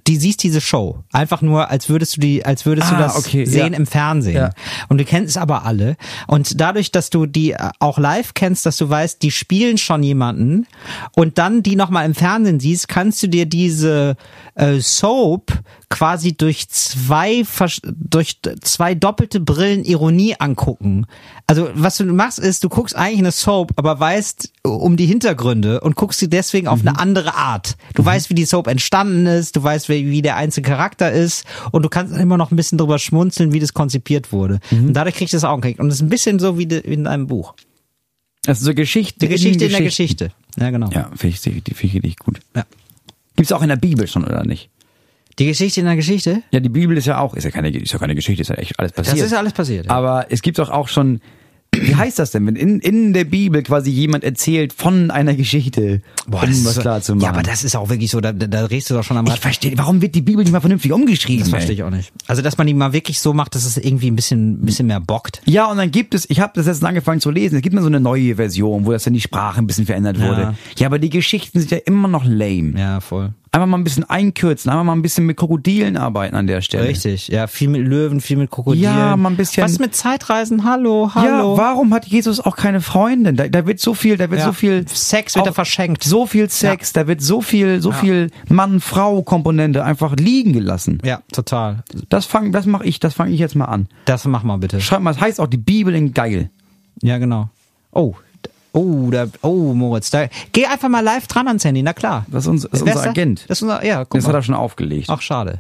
Speaker 5: die siehst diese Show. Einfach nur, als würdest du die, als würdest du
Speaker 4: Ah,
Speaker 5: das
Speaker 4: okay,
Speaker 5: sehen
Speaker 4: ja.
Speaker 5: im Fernsehen.
Speaker 4: Ja.
Speaker 5: Und du kennst es aber alle. Und dadurch, dass du die äh, auch live kennst, dass du weißt, die spielen schon jemanden und dann die nochmal im Fernsehen siehst, kannst du dir diese äh, Soap quasi durch zwei durch zwei doppelte Brillen Ironie angucken. Also was du machst ist, du guckst eigentlich eine Soap, aber weißt um die Hintergründe und guckst sie deswegen auf eine andere Art. Du weißt, wie die Soap entstanden ist, du weißt, wie, wie der einzelne Charakter ist und du kannst immer noch ein bisschen drüber schmunzeln, wie das konzipiert wurde. Und dadurch kriegst du das auch gekriegt. Und das ist ein bisschen so wie in einem Buch.
Speaker 4: Also so Geschichte.
Speaker 5: Die Geschichte in der
Speaker 4: Geschichten.
Speaker 5: Geschichte. Ja, genau.
Speaker 4: Ja, finde ich, die finde ich richtig gut.
Speaker 5: Ja.
Speaker 4: Gibt's auch in der Bibel schon, oder nicht?
Speaker 5: Die Geschichte in der Geschichte?
Speaker 4: Ja, die Bibel ist ja auch, ist ja keine, ist ja keine Geschichte, ist ja echt alles passiert.
Speaker 5: Das ist ja alles passiert. Ja.
Speaker 4: Aber es gibt doch auch schon, wie heißt das denn, wenn in, in der Bibel quasi jemand erzählt von einer Geschichte, um
Speaker 5: das ist
Speaker 4: was
Speaker 5: so-
Speaker 4: klar zu machen?
Speaker 5: Ja, aber das ist auch wirklich so, da, da, da drehst du doch schon am
Speaker 4: ich
Speaker 5: Rad.
Speaker 4: verstehe, warum wird die Bibel nicht mal vernünftig umgeschrieben?
Speaker 5: Das verstehe ich auch nicht. Also, dass man die mal wirklich so macht, dass es irgendwie ein bisschen, ein bisschen mehr bockt.
Speaker 4: Ja, und dann gibt es, ich habe das jetzt angefangen zu lesen, es gibt mir so eine neue Version, wo das dann die Sprache ein bisschen verändert wurde.
Speaker 5: Ja.
Speaker 4: Ja, aber die Geschichten sind ja immer noch lame.
Speaker 5: Ja, voll.
Speaker 4: Einfach mal ein bisschen einkürzen, einfach mal ein bisschen mit Krokodilen arbeiten an der Stelle.
Speaker 5: Richtig. Ja, viel mit Löwen, viel mit Krokodilen.
Speaker 4: Ja, mal ein bisschen-
Speaker 5: Was mit Zeitreisen? Hallo, hallo.
Speaker 4: Ja, warum hat Jesus auch keine Freundin? Da, da wird so viel, da wird
Speaker 5: Ja.
Speaker 4: so viel
Speaker 5: Sex wird da verschenkt.
Speaker 4: So viel Sex, da wird so viel, so viel Mann-Frau-Komponente einfach liegen gelassen.
Speaker 5: Ja, total.
Speaker 4: Das fang, das mache ich, das fange ich jetzt mal an.
Speaker 5: Das mach mal bitte.
Speaker 4: Schreib mal, das heißt auch die Bibel in geil.
Speaker 5: Ja, genau. Oh. Oh, da, oh, Moritz, da, geh einfach mal live dran ans Handy, na klar.
Speaker 4: Das ist, unser, das ist unser? Agent.
Speaker 5: Das ist unser, ja, guck
Speaker 4: Das hat
Speaker 5: mal.
Speaker 4: er schon aufgelegt.
Speaker 5: Ach, schade.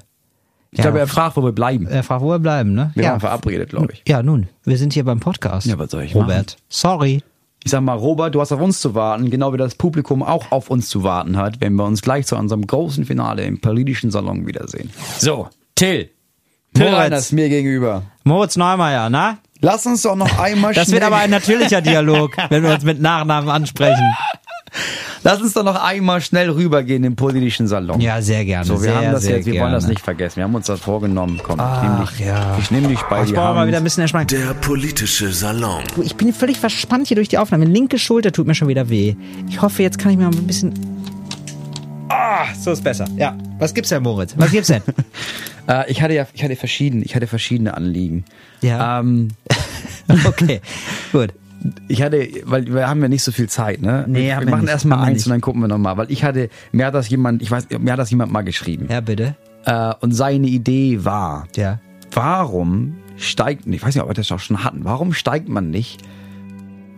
Speaker 4: ich glaube, er fragt, wo wir bleiben.
Speaker 5: Er fragt, wo wir bleiben, ne?
Speaker 4: Wir
Speaker 5: ja.
Speaker 4: waren verabredet, glaube ich.
Speaker 5: Ja, nun, wir sind hier beim Podcast.
Speaker 4: Ja, was soll ich
Speaker 5: Robert, sorry.
Speaker 4: Ich sag mal, Robert, du hast auf uns zu warten, genau wie das Publikum auch auf uns zu warten hat, wenn wir uns gleich zu unserem großen Finale im politischen Salon wiedersehen. So, Till. Till
Speaker 5: Moritz.
Speaker 4: Reiners mir gegenüber.
Speaker 5: Moritz Neumeier, na?
Speaker 4: Lass uns doch noch einmal
Speaker 5: Das
Speaker 4: schnell,
Speaker 5: wird aber ein natürlicher Dialog, <laughs> wenn wir uns mit Nachnamen ansprechen.
Speaker 4: lass uns doch noch einmal schnell rübergehen im politischen Salon.
Speaker 5: Ja, sehr gerne.
Speaker 4: So, wir
Speaker 5: sehr,
Speaker 4: haben das jetzt, wir
Speaker 5: gerne.
Speaker 4: wollen das nicht vergessen. Wir haben uns das vorgenommen. Komm, ich nehme dich,
Speaker 5: ja.
Speaker 4: ich nehm dich bei
Speaker 5: Ich brauche mal wieder ein bisschen Entspannung.
Speaker 3: Der politische Salon.
Speaker 5: Ich bin völlig verspannt hier durch die Aufnahme. Linke Schulter tut mir schon wieder weh. Ich hoffe, jetzt kann ich mir mal ein bisschen. Ah, so ist besser. Ja. Was gibt's denn, Moritz? Was gibt's denn? <laughs>
Speaker 4: Äh, ich hatte ja, ich hatte verschiedene, ich hatte verschiedene Anliegen.
Speaker 5: Ja.
Speaker 4: Ähm, <laughs>
Speaker 5: okay, gut.
Speaker 4: Ich hatte, weil wir haben ja nicht so viel Zeit, ne?
Speaker 5: Nee,
Speaker 4: wir
Speaker 5: haben
Speaker 4: wir
Speaker 5: wir
Speaker 4: machen
Speaker 5: nicht,
Speaker 4: erstmal eins
Speaker 5: nicht.
Speaker 4: und dann gucken wir nochmal, weil ich hatte, mir hat das jemand, ich weiß, mir hat das jemand mal geschrieben.
Speaker 5: Ja, bitte.
Speaker 4: Äh, und seine Idee war,
Speaker 5: Ja.
Speaker 4: warum steigt, ich weiß nicht, ob wir das auch schon hatten, warum steigt man nicht,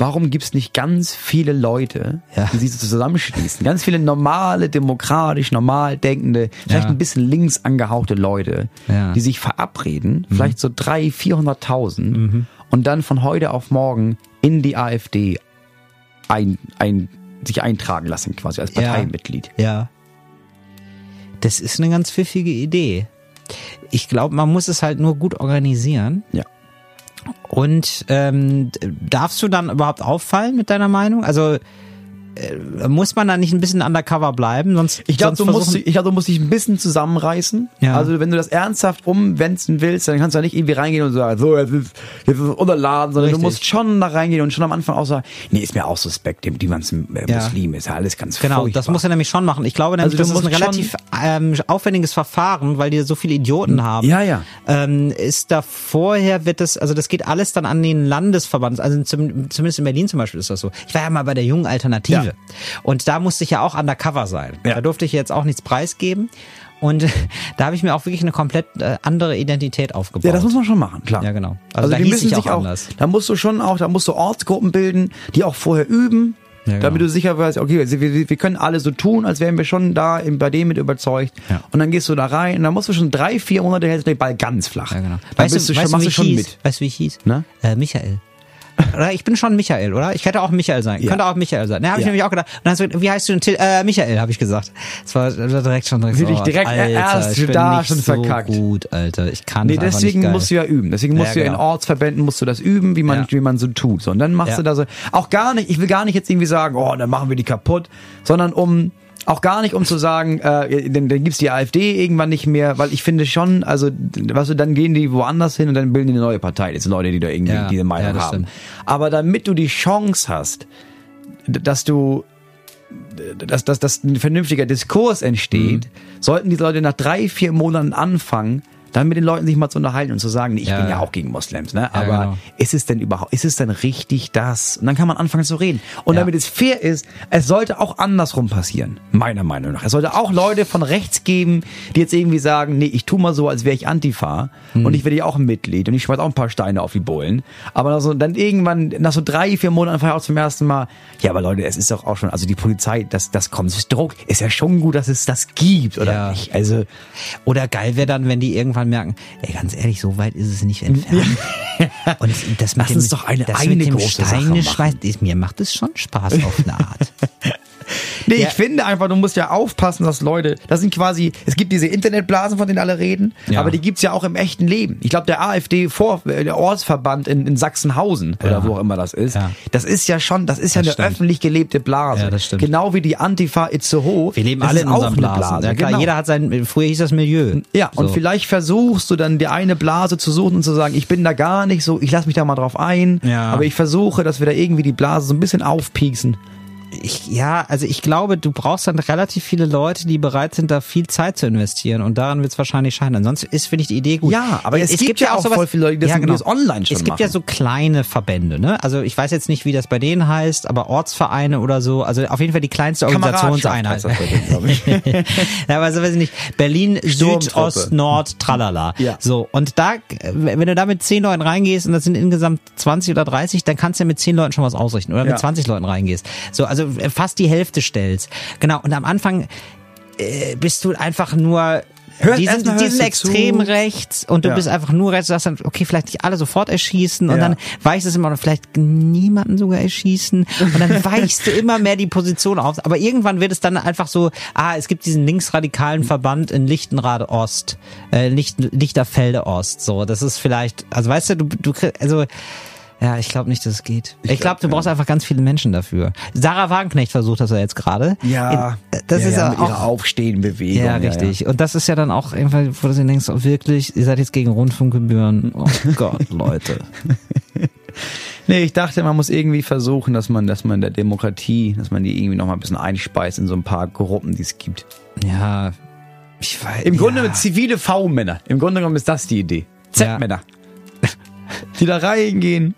Speaker 4: warum gibt's nicht ganz viele Leute,
Speaker 5: Ja.
Speaker 4: die sich so zusammenschließen, ganz viele normale, demokratisch, normal denkende, vielleicht
Speaker 5: Ja.
Speaker 4: ein bisschen links angehauchte Leute,
Speaker 5: Ja. Mhm.
Speaker 4: die sich verabreden, vielleicht so drei, vierhunderttausend und dann von heute auf morgen in die AfD ein, ein, sich eintragen lassen, quasi als. Parteimitglied.
Speaker 5: Ja. Das ist eine ganz pfiffige Idee. Ich glaube, man muss es halt nur gut organisieren.
Speaker 4: Ja.
Speaker 5: Und ähm, darfst du dann überhaupt auffallen mit deiner Meinung? Also muss man da nicht ein bisschen undercover bleiben? Sonst,
Speaker 4: Ich glaube, du musst, ich glaub, du musst dich ein bisschen zusammenreißen.
Speaker 5: Ja.
Speaker 4: Also wenn du das ernsthaft umwenden willst, dann kannst du da nicht irgendwie reingehen und sagen, so, jetzt ist, jetzt ist unterladen, sondern
Speaker 5: Richtig.
Speaker 4: du musst schon da reingehen und schon am Anfang auch sagen, nee, ist mir auch suspekt, dem die ganzen äh,
Speaker 5: Ja.
Speaker 4: Muslim ist ja alles ganz
Speaker 5: Genau,
Speaker 4: furchtbar.
Speaker 5: das muss er nämlich schon machen. Ich glaube nämlich,
Speaker 4: Also du
Speaker 5: das ist ein
Speaker 4: musst
Speaker 5: relativ ähm, aufwendiges Verfahren, weil die so viele Idioten haben.
Speaker 4: Ja, ja.
Speaker 5: Ähm, ist da vorher wird das, also das geht alles dann an den Landesverband, also zum, zumindest in Berlin zum Beispiel ist das so. Ich war ja mal bei der jungen Alternative
Speaker 4: Ja.
Speaker 5: Und da musste ich ja auch undercover sein.
Speaker 4: Ja.
Speaker 5: Da durfte ich jetzt auch nichts preisgeben und <laughs> da habe ich mir auch wirklich eine komplett äh, andere Identität aufgebaut.
Speaker 4: Ja, das muss man schon machen, klar.
Speaker 5: Ja, genau. Also da
Speaker 4: die
Speaker 5: hieß
Speaker 4: müssen
Speaker 5: ich
Speaker 4: sich
Speaker 5: auch
Speaker 4: auch,
Speaker 5: anders.
Speaker 4: da musst du schon auch, da musst du Ortsgruppen bilden, die auch vorher üben,
Speaker 5: Ja, genau.
Speaker 4: damit du sicher weißt, okay, also wir, wir können alle so tun, als wären wir schon da bei dem mit überzeugt.
Speaker 5: Ja.
Speaker 4: Und dann gehst du da rein und dann musst du schon drei, vier Monate hältst du den Ball ganz flach.
Speaker 5: Ja, genau.
Speaker 4: Dann
Speaker 5: Weißt
Speaker 4: bist
Speaker 5: du,
Speaker 4: du schon,
Speaker 5: weißt
Speaker 4: machst du
Speaker 5: ich
Speaker 4: schon
Speaker 5: hieß?
Speaker 4: mit.
Speaker 5: Weißt du, wie ich hieß?
Speaker 4: Ne?
Speaker 5: Äh, Michael. Oder ich bin schon Michael, oder? Ich hätte auch Michael sein.
Speaker 4: Ja.
Speaker 5: Könnte auch Michael sein. Ne, habe ich
Speaker 4: Ja.
Speaker 5: nämlich auch gedacht. Und dann hast du, wie heißt du denn? Till? Äh, Michael, habe ich gesagt. Das war, das war direkt schon direkt.
Speaker 4: Wirklich
Speaker 5: so,
Speaker 4: direkt
Speaker 5: Alter,
Speaker 4: erst
Speaker 5: ich bin
Speaker 4: da
Speaker 5: nicht
Speaker 4: schon
Speaker 5: so
Speaker 4: verkackt.
Speaker 5: gut, Alter. Ich kann
Speaker 4: Nee, deswegen
Speaker 5: nicht
Speaker 4: musst du ja üben. Deswegen musst
Speaker 5: Ja,
Speaker 4: du ja in
Speaker 5: genau.
Speaker 4: Ortsverbänden musst du das üben, wie man, wie man so tut. So, und dann machst du da so, auch gar nicht, ich will gar nicht jetzt irgendwie sagen, oh, dann machen wir die kaputt, sondern um, auch gar nicht um zu sagen, äh, dann, dann gibt's die AfD irgendwann nicht mehr, weil ich finde schon, also, weißt du, dann gehen die woanders hin und dann bilden die eine neue Partei. Das sind Leute, die da irgendwie
Speaker 5: Ja,
Speaker 4: diese Meinung
Speaker 5: ja,
Speaker 4: haben.
Speaker 5: stimmt.
Speaker 4: Aber damit du die Chance hast, dass du dass, dass, dass ein vernünftiger Diskurs entsteht,
Speaker 5: Mhm.
Speaker 4: sollten die Leute nach drei, vier Monaten anfangen, dann mit den Leuten sich mal zu unterhalten und zu sagen, ich
Speaker 5: Ja,
Speaker 4: bin ja
Speaker 5: ja.
Speaker 4: auch gegen Moslems, ne? Aber
Speaker 5: genau.
Speaker 4: ist es denn überhaupt, ist es denn richtig das? Und dann kann man anfangen zu reden. Und
Speaker 5: Ja.
Speaker 4: damit es fair ist, es sollte auch andersrum passieren, meiner Meinung nach. Es sollte auch Leute von rechts geben, die jetzt irgendwie sagen, nee, ich tu mal so, als wäre ich Antifa
Speaker 5: Hm.
Speaker 4: und ich werde ja auch ein Mitglied und ich schmeiß auch ein paar Steine auf die Bullen. Aber so, dann irgendwann, nach so drei, vier Monaten fahre ich auch zum ersten Mal, ja, aber Leute, es ist doch auch schon, also die Polizei, das, das kommt, das ist Druck, ist ja schon gut, dass es das gibt, oder
Speaker 5: Ja.
Speaker 4: nicht? Also,
Speaker 5: Oder geil wäre dann, wenn die irgendwann merken, ey, ganz ehrlich, so weit ist es nicht entfernt. <laughs> Und das
Speaker 4: Lass
Speaker 5: dem,
Speaker 4: uns doch eine-
Speaker 5: das
Speaker 4: eine
Speaker 5: mit dem
Speaker 4: große Sache
Speaker 5: Steineschweiß, mir macht es schon Spaß auf eine Art. <laughs>
Speaker 4: Nee,
Speaker 5: Ja.
Speaker 4: ich finde einfach, du musst ja aufpassen, dass Leute, das sind quasi, es gibt diese Internetblasen, von denen alle reden,
Speaker 5: Ja.
Speaker 4: aber die gibt's ja auch im echten Leben. Ich glaube, der AfD vor, äh, der Ortsverband in, in Sachsenhausen oder
Speaker 5: Ja.
Speaker 4: wo auch immer das ist,
Speaker 5: Ja.
Speaker 4: das ist ja schon, das ist ja
Speaker 5: Das
Speaker 4: eine
Speaker 5: stimmt.
Speaker 4: öffentlich gelebte Blase.
Speaker 5: Ja, das stimmt.
Speaker 4: Genau wie die Antifa Itzehoe.
Speaker 5: Wir leben alle in
Speaker 4: auch
Speaker 5: Blasen.
Speaker 4: Blase.
Speaker 5: Ja klar,
Speaker 4: genau.
Speaker 5: jeder hat sein, früher hieß das Milieu.
Speaker 4: Ja, und
Speaker 5: So.
Speaker 4: vielleicht versuchst du dann die eine Blase zu suchen und zu sagen, ich bin da gar nicht so, ich lasse mich da mal drauf ein,
Speaker 5: Ja.
Speaker 4: aber ich versuche, dass wir da irgendwie die Blase so ein bisschen aufpieksen.
Speaker 5: Ich, ja, also ich glaube, du brauchst dann relativ viele Leute, die bereit sind, da viel Zeit zu investieren und daran wird es wahrscheinlich scheitern. Ansonsten ist, finde ich, die Idee gut.
Speaker 4: Ja, aber es gibt ja auch voll viele Leute, die das- die das online schon
Speaker 5: Es gibt ja
Speaker 4: machen.
Speaker 5: so kleine Verbände, ne? Also ich weiß jetzt nicht, wie das bei denen heißt, aber Ortsvereine oder so, also auf jeden Fall die kleinste Organisationseinheit.
Speaker 4: Denen, <laughs>
Speaker 5: ja, aber so weiß ich nicht. Berlin, Süd. Ost, Nord, tralala.
Speaker 4: Ja.
Speaker 5: So. Und da, wenn du da mit zehn Leuten reingehst und das sind insgesamt 20 oder 30, dann kannst du ja mit zehn Leuten schon was ausrichten. Oder mit
Speaker 4: Ja.
Speaker 5: 20 Leuten reingehst. So, also äh, fast die Hälfte stellst. Genau. Und am Anfang äh, bist du einfach nur
Speaker 4: Hörst-
Speaker 5: die sind, die sind extrem
Speaker 4: zu.
Speaker 5: rechts und du
Speaker 4: Ja.
Speaker 5: bist einfach nur rechts. Du sagst dann, okay, vielleicht nicht alle sofort erschießen und
Speaker 4: Ja.
Speaker 5: dann weichst es immer noch, vielleicht niemanden sogar erschießen und dann <laughs> weichst du immer mehr die Position auf. Aber irgendwann wird es dann einfach so, ah, es gibt diesen linksradikalen Verband in Lichtenrade Ost, äh, Licht, Lichterfelde Ost. So, das ist vielleicht, also weißt du, du, du also ja, ich glaube nicht, dass es geht. Ich, glaube, du brauchst einfach ganz viele Menschen dafür. Sarah Wagenknecht versucht das ja jetzt gerade.
Speaker 4: Ja,
Speaker 5: das
Speaker 4: ja,
Speaker 5: ist
Speaker 4: ja,
Speaker 5: ja
Speaker 4: mit
Speaker 5: auch
Speaker 4: ihrer Aufstehenbewegung.
Speaker 5: ja, richtig. Und das ist ja dann auch irgendwann, wo du dir denkst, oh, wirklich, ihr seid jetzt gegen Rundfunkgebühren. Oh <laughs> Gott, Leute. <laughs>
Speaker 4: Nee, ich dachte, man muss irgendwie versuchen, dass man, dass man der Demokratie, dass man die irgendwie noch mal ein bisschen einspeist in so ein paar Gruppen, die es gibt.
Speaker 5: Ja, ich weiß.
Speaker 4: Im Grunde
Speaker 5: ja.
Speaker 4: zivile V-Männer. Im Grunde genommen ist das die Idee. Z-Männer. Die da reingehen.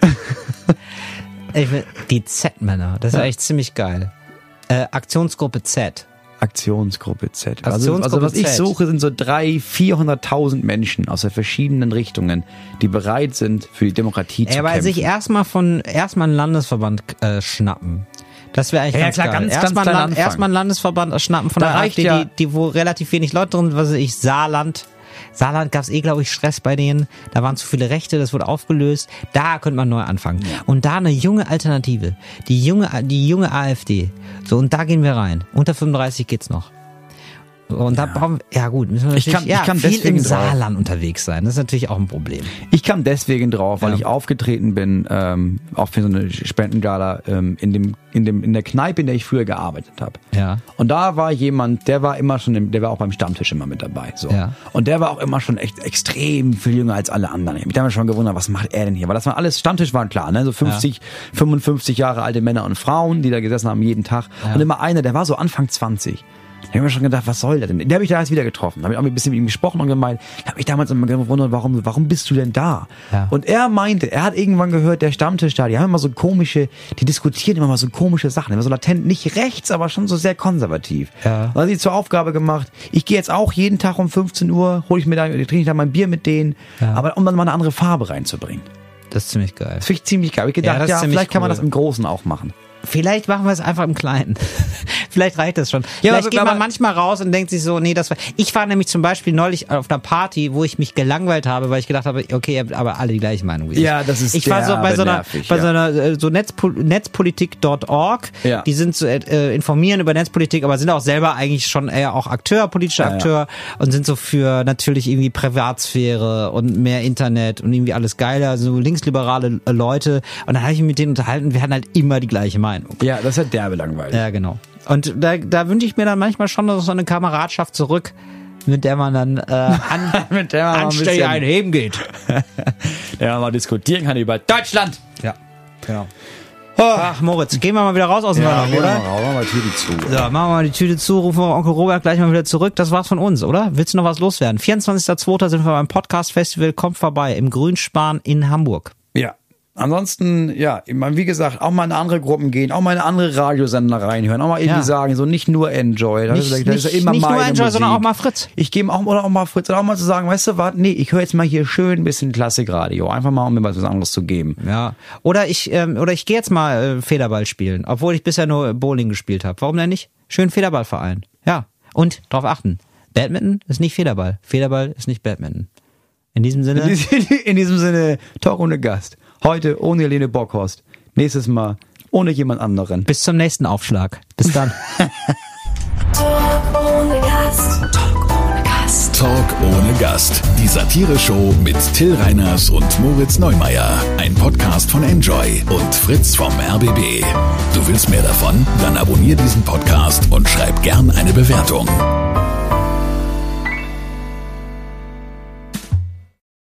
Speaker 4: <laughs>
Speaker 5: Ich will, die Z-Männer, das ist
Speaker 4: Ja.
Speaker 5: echt ziemlich geil. Äh, Aktionsgruppe Z.
Speaker 4: Aktionsgruppe Z. Also, also
Speaker 5: Aktionsgruppe
Speaker 4: was ich
Speaker 5: Z.
Speaker 4: suche, sind so drei, 400.000 Menschen aus den verschiedenen Richtungen, die bereit sind, für die Demokratie
Speaker 5: Ey,
Speaker 4: zu kämpfen.
Speaker 5: sich erstmal von, erstmal einen Landesverband äh, schnappen. Das wäre eigentlich
Speaker 4: Ja, ja,
Speaker 5: ganz
Speaker 4: klar,
Speaker 5: geil.
Speaker 4: ganz- ganz
Speaker 5: erstmal, Land, erstmal einen Landesverband schnappen von
Speaker 4: Da
Speaker 5: der AfD,
Speaker 4: ja-
Speaker 5: die, die, wo relativ wenig Leute drin, was weiß ich, Saarland. Saarland gab es eh, glaube ich, Stress bei denen. Da waren zu viele Rechte, das wurde aufgelöst. Da könnte man neu anfangen. Und da eine junge Alternative. Die junge, die junge AfD. So, und da gehen wir rein. Unter 35 geht's noch. Und da brauchen wir, ja gut, müssen wir
Speaker 4: Ich
Speaker 5: natürlich
Speaker 4: kann-
Speaker 5: ja,
Speaker 4: ich kann
Speaker 5: viel
Speaker 4: deswegen
Speaker 5: im. Saarland unterwegs sein. Das ist natürlich auch ein Problem.
Speaker 4: Ich kam deswegen drauf, weil
Speaker 5: Ja.
Speaker 4: ich aufgetreten bin, ähm, auch für so eine Spendengala ähm, in dem in dem in der Kneipe, in der ich früher gearbeitet habe.
Speaker 5: Ja.
Speaker 4: Und da war jemand, der war immer schon, im, der war auch beim Stammtisch immer mit dabei. So.
Speaker 5: Ja.
Speaker 4: Und der war auch immer schon echt extrem viel jünger als alle anderen. Ich hab mich damals schon gewundert, was macht er denn hier? Weil das waren alles Stammtisch waren klar, ne? So 50, 55 Jahre alte Männer und Frauen, die da gesessen haben jeden Tag. Und immer einer, der war so Anfang 20. Da habe ich mir schon gedacht, was soll der denn? Den habe ich da jetzt wieder getroffen. Da habe ich auch ein bisschen mit ihm gesprochen und gemeint, ich habe mich damals immer gewundert, warum, warum bist du denn da?
Speaker 5: Ja.
Speaker 4: Und er meinte, er hat irgendwann gehört, der Stammtisch da, die haben immer so komische, die diskutieren immer mal so komische Sachen, immer so latent, nicht rechts, aber schon so sehr konservativ.
Speaker 5: Ja.
Speaker 4: Da hat sie zur Aufgabe gemacht, ich gehe jetzt auch jeden Tag um 15 Uhr, hole ich mir da, trinke ich da mein Bier mit denen,
Speaker 5: Ja.
Speaker 4: aber um dann mal eine andere Farbe reinzubringen.
Speaker 5: Das ist ziemlich geil.
Speaker 4: Das finde ich ziemlich geil. Ich
Speaker 5: Ja,
Speaker 4: gedacht, ja,
Speaker 5: ziemlich
Speaker 4: vielleicht kann man
Speaker 5: cool.
Speaker 4: das im Großen auch machen.
Speaker 5: Vielleicht machen wir es einfach im Kleinen. <laughs> Vielleicht reicht das schon.
Speaker 4: Ja,
Speaker 5: Vielleicht
Speaker 4: also,
Speaker 5: geht man manchmal raus und denkt sich so, nee, das war. Ich war nämlich zum Beispiel neulich auf einer Party, wo ich mich gelangweilt habe, weil ich gedacht habe, okay, ihr habt aber alle die gleiche Meinung wie ich.
Speaker 4: Ja, das ist
Speaker 5: Ich war so bei so einer,
Speaker 4: nervig,
Speaker 5: bei
Speaker 4: ja.
Speaker 5: so einer äh, so Netzpol Netzpolitik.org.
Speaker 4: Ja.
Speaker 5: Die sind so, äh, informieren über Netzpolitik, aber sind auch selber eigentlich schon eher auch Akteur, politischer
Speaker 4: Ja.
Speaker 5: Akteur und sind so für natürlich irgendwie Privatsphäre und mehr Internet und irgendwie alles geiler, so linksliberale äh, Leute. Und dann habe ich mich mit denen unterhalten, wir hatten halt immer die gleiche Meinung.
Speaker 4: Ja, das ist halt derbe langweilig.
Speaker 5: Ja, genau. Und da, da wünsche ich mir dann manchmal schon so eine Kameradschaft zurück, mit der man dann äh, an, <laughs>
Speaker 4: Mit der man mal ein
Speaker 5: anständig
Speaker 4: bisschen-
Speaker 5: einheben geht. <laughs>
Speaker 4: Ja, mal diskutieren kann über Deutschland.
Speaker 5: Ja, genau. Ach, Moritz, gehen wir mal wieder raus aus dem
Speaker 4: gehen wir
Speaker 5: oder?
Speaker 4: mal machen wir die Tür zu.
Speaker 5: So, machen wir mal die Tüte zu, rufen wir Onkel Robert gleich mal wieder zurück. Das war's von uns, oder? Willst du noch was loswerden? 24.02. sind wir beim Podcast-Festival. Kommt vorbei im Grünspan in Hamburg.
Speaker 4: Ja. Ansonsten, ja, wie gesagt, auch mal in andere Gruppen gehen, auch mal in andere Radiosender reinhören, auch mal irgendwie
Speaker 5: Ja.
Speaker 4: sagen, so nicht nur Enjoy. Das
Speaker 5: Nicht-
Speaker 4: ist, das ist
Speaker 5: nicht-
Speaker 4: ja immer
Speaker 5: nicht nur Enjoy,
Speaker 4: Musik.
Speaker 5: sondern auch mal Fritz.
Speaker 4: Ich gehe auch, oder auch mal Fritz, oder auch mal zu sagen, weißt du was, nee, ich höre jetzt mal hier schön ein bisschen Klassikradio. Einfach mal, um mir was anderes zu geben.
Speaker 5: Ja. Oder ich, ähm, oder ich gehe jetzt mal äh, Federball spielen, obwohl ich bisher nur Bowling gespielt habe. Warum denn nicht? Schön Federballverein. Ja. Und darauf achten. Badminton ist nicht Federball. Federball ist nicht Badminton. In diesem Sinne. <laughs>
Speaker 4: In diesem Sinne, Talk ohne Gast. Heute ohne Helene Bockhorst. Nächstes Mal ohne jemand anderen.
Speaker 5: Bis zum nächsten Aufschlag. Bis dann.
Speaker 2: Talk ohne Gast. Talk ohne Gast.
Speaker 3: Talk ohne Gast. Die Satire-Show mit Till Reiners und Moritz Neumeier. Ein Podcast von Enjoy und Fritz vom RBB. Du willst mehr davon? Dann abonnier diesen Podcast und schreib gern eine Bewertung.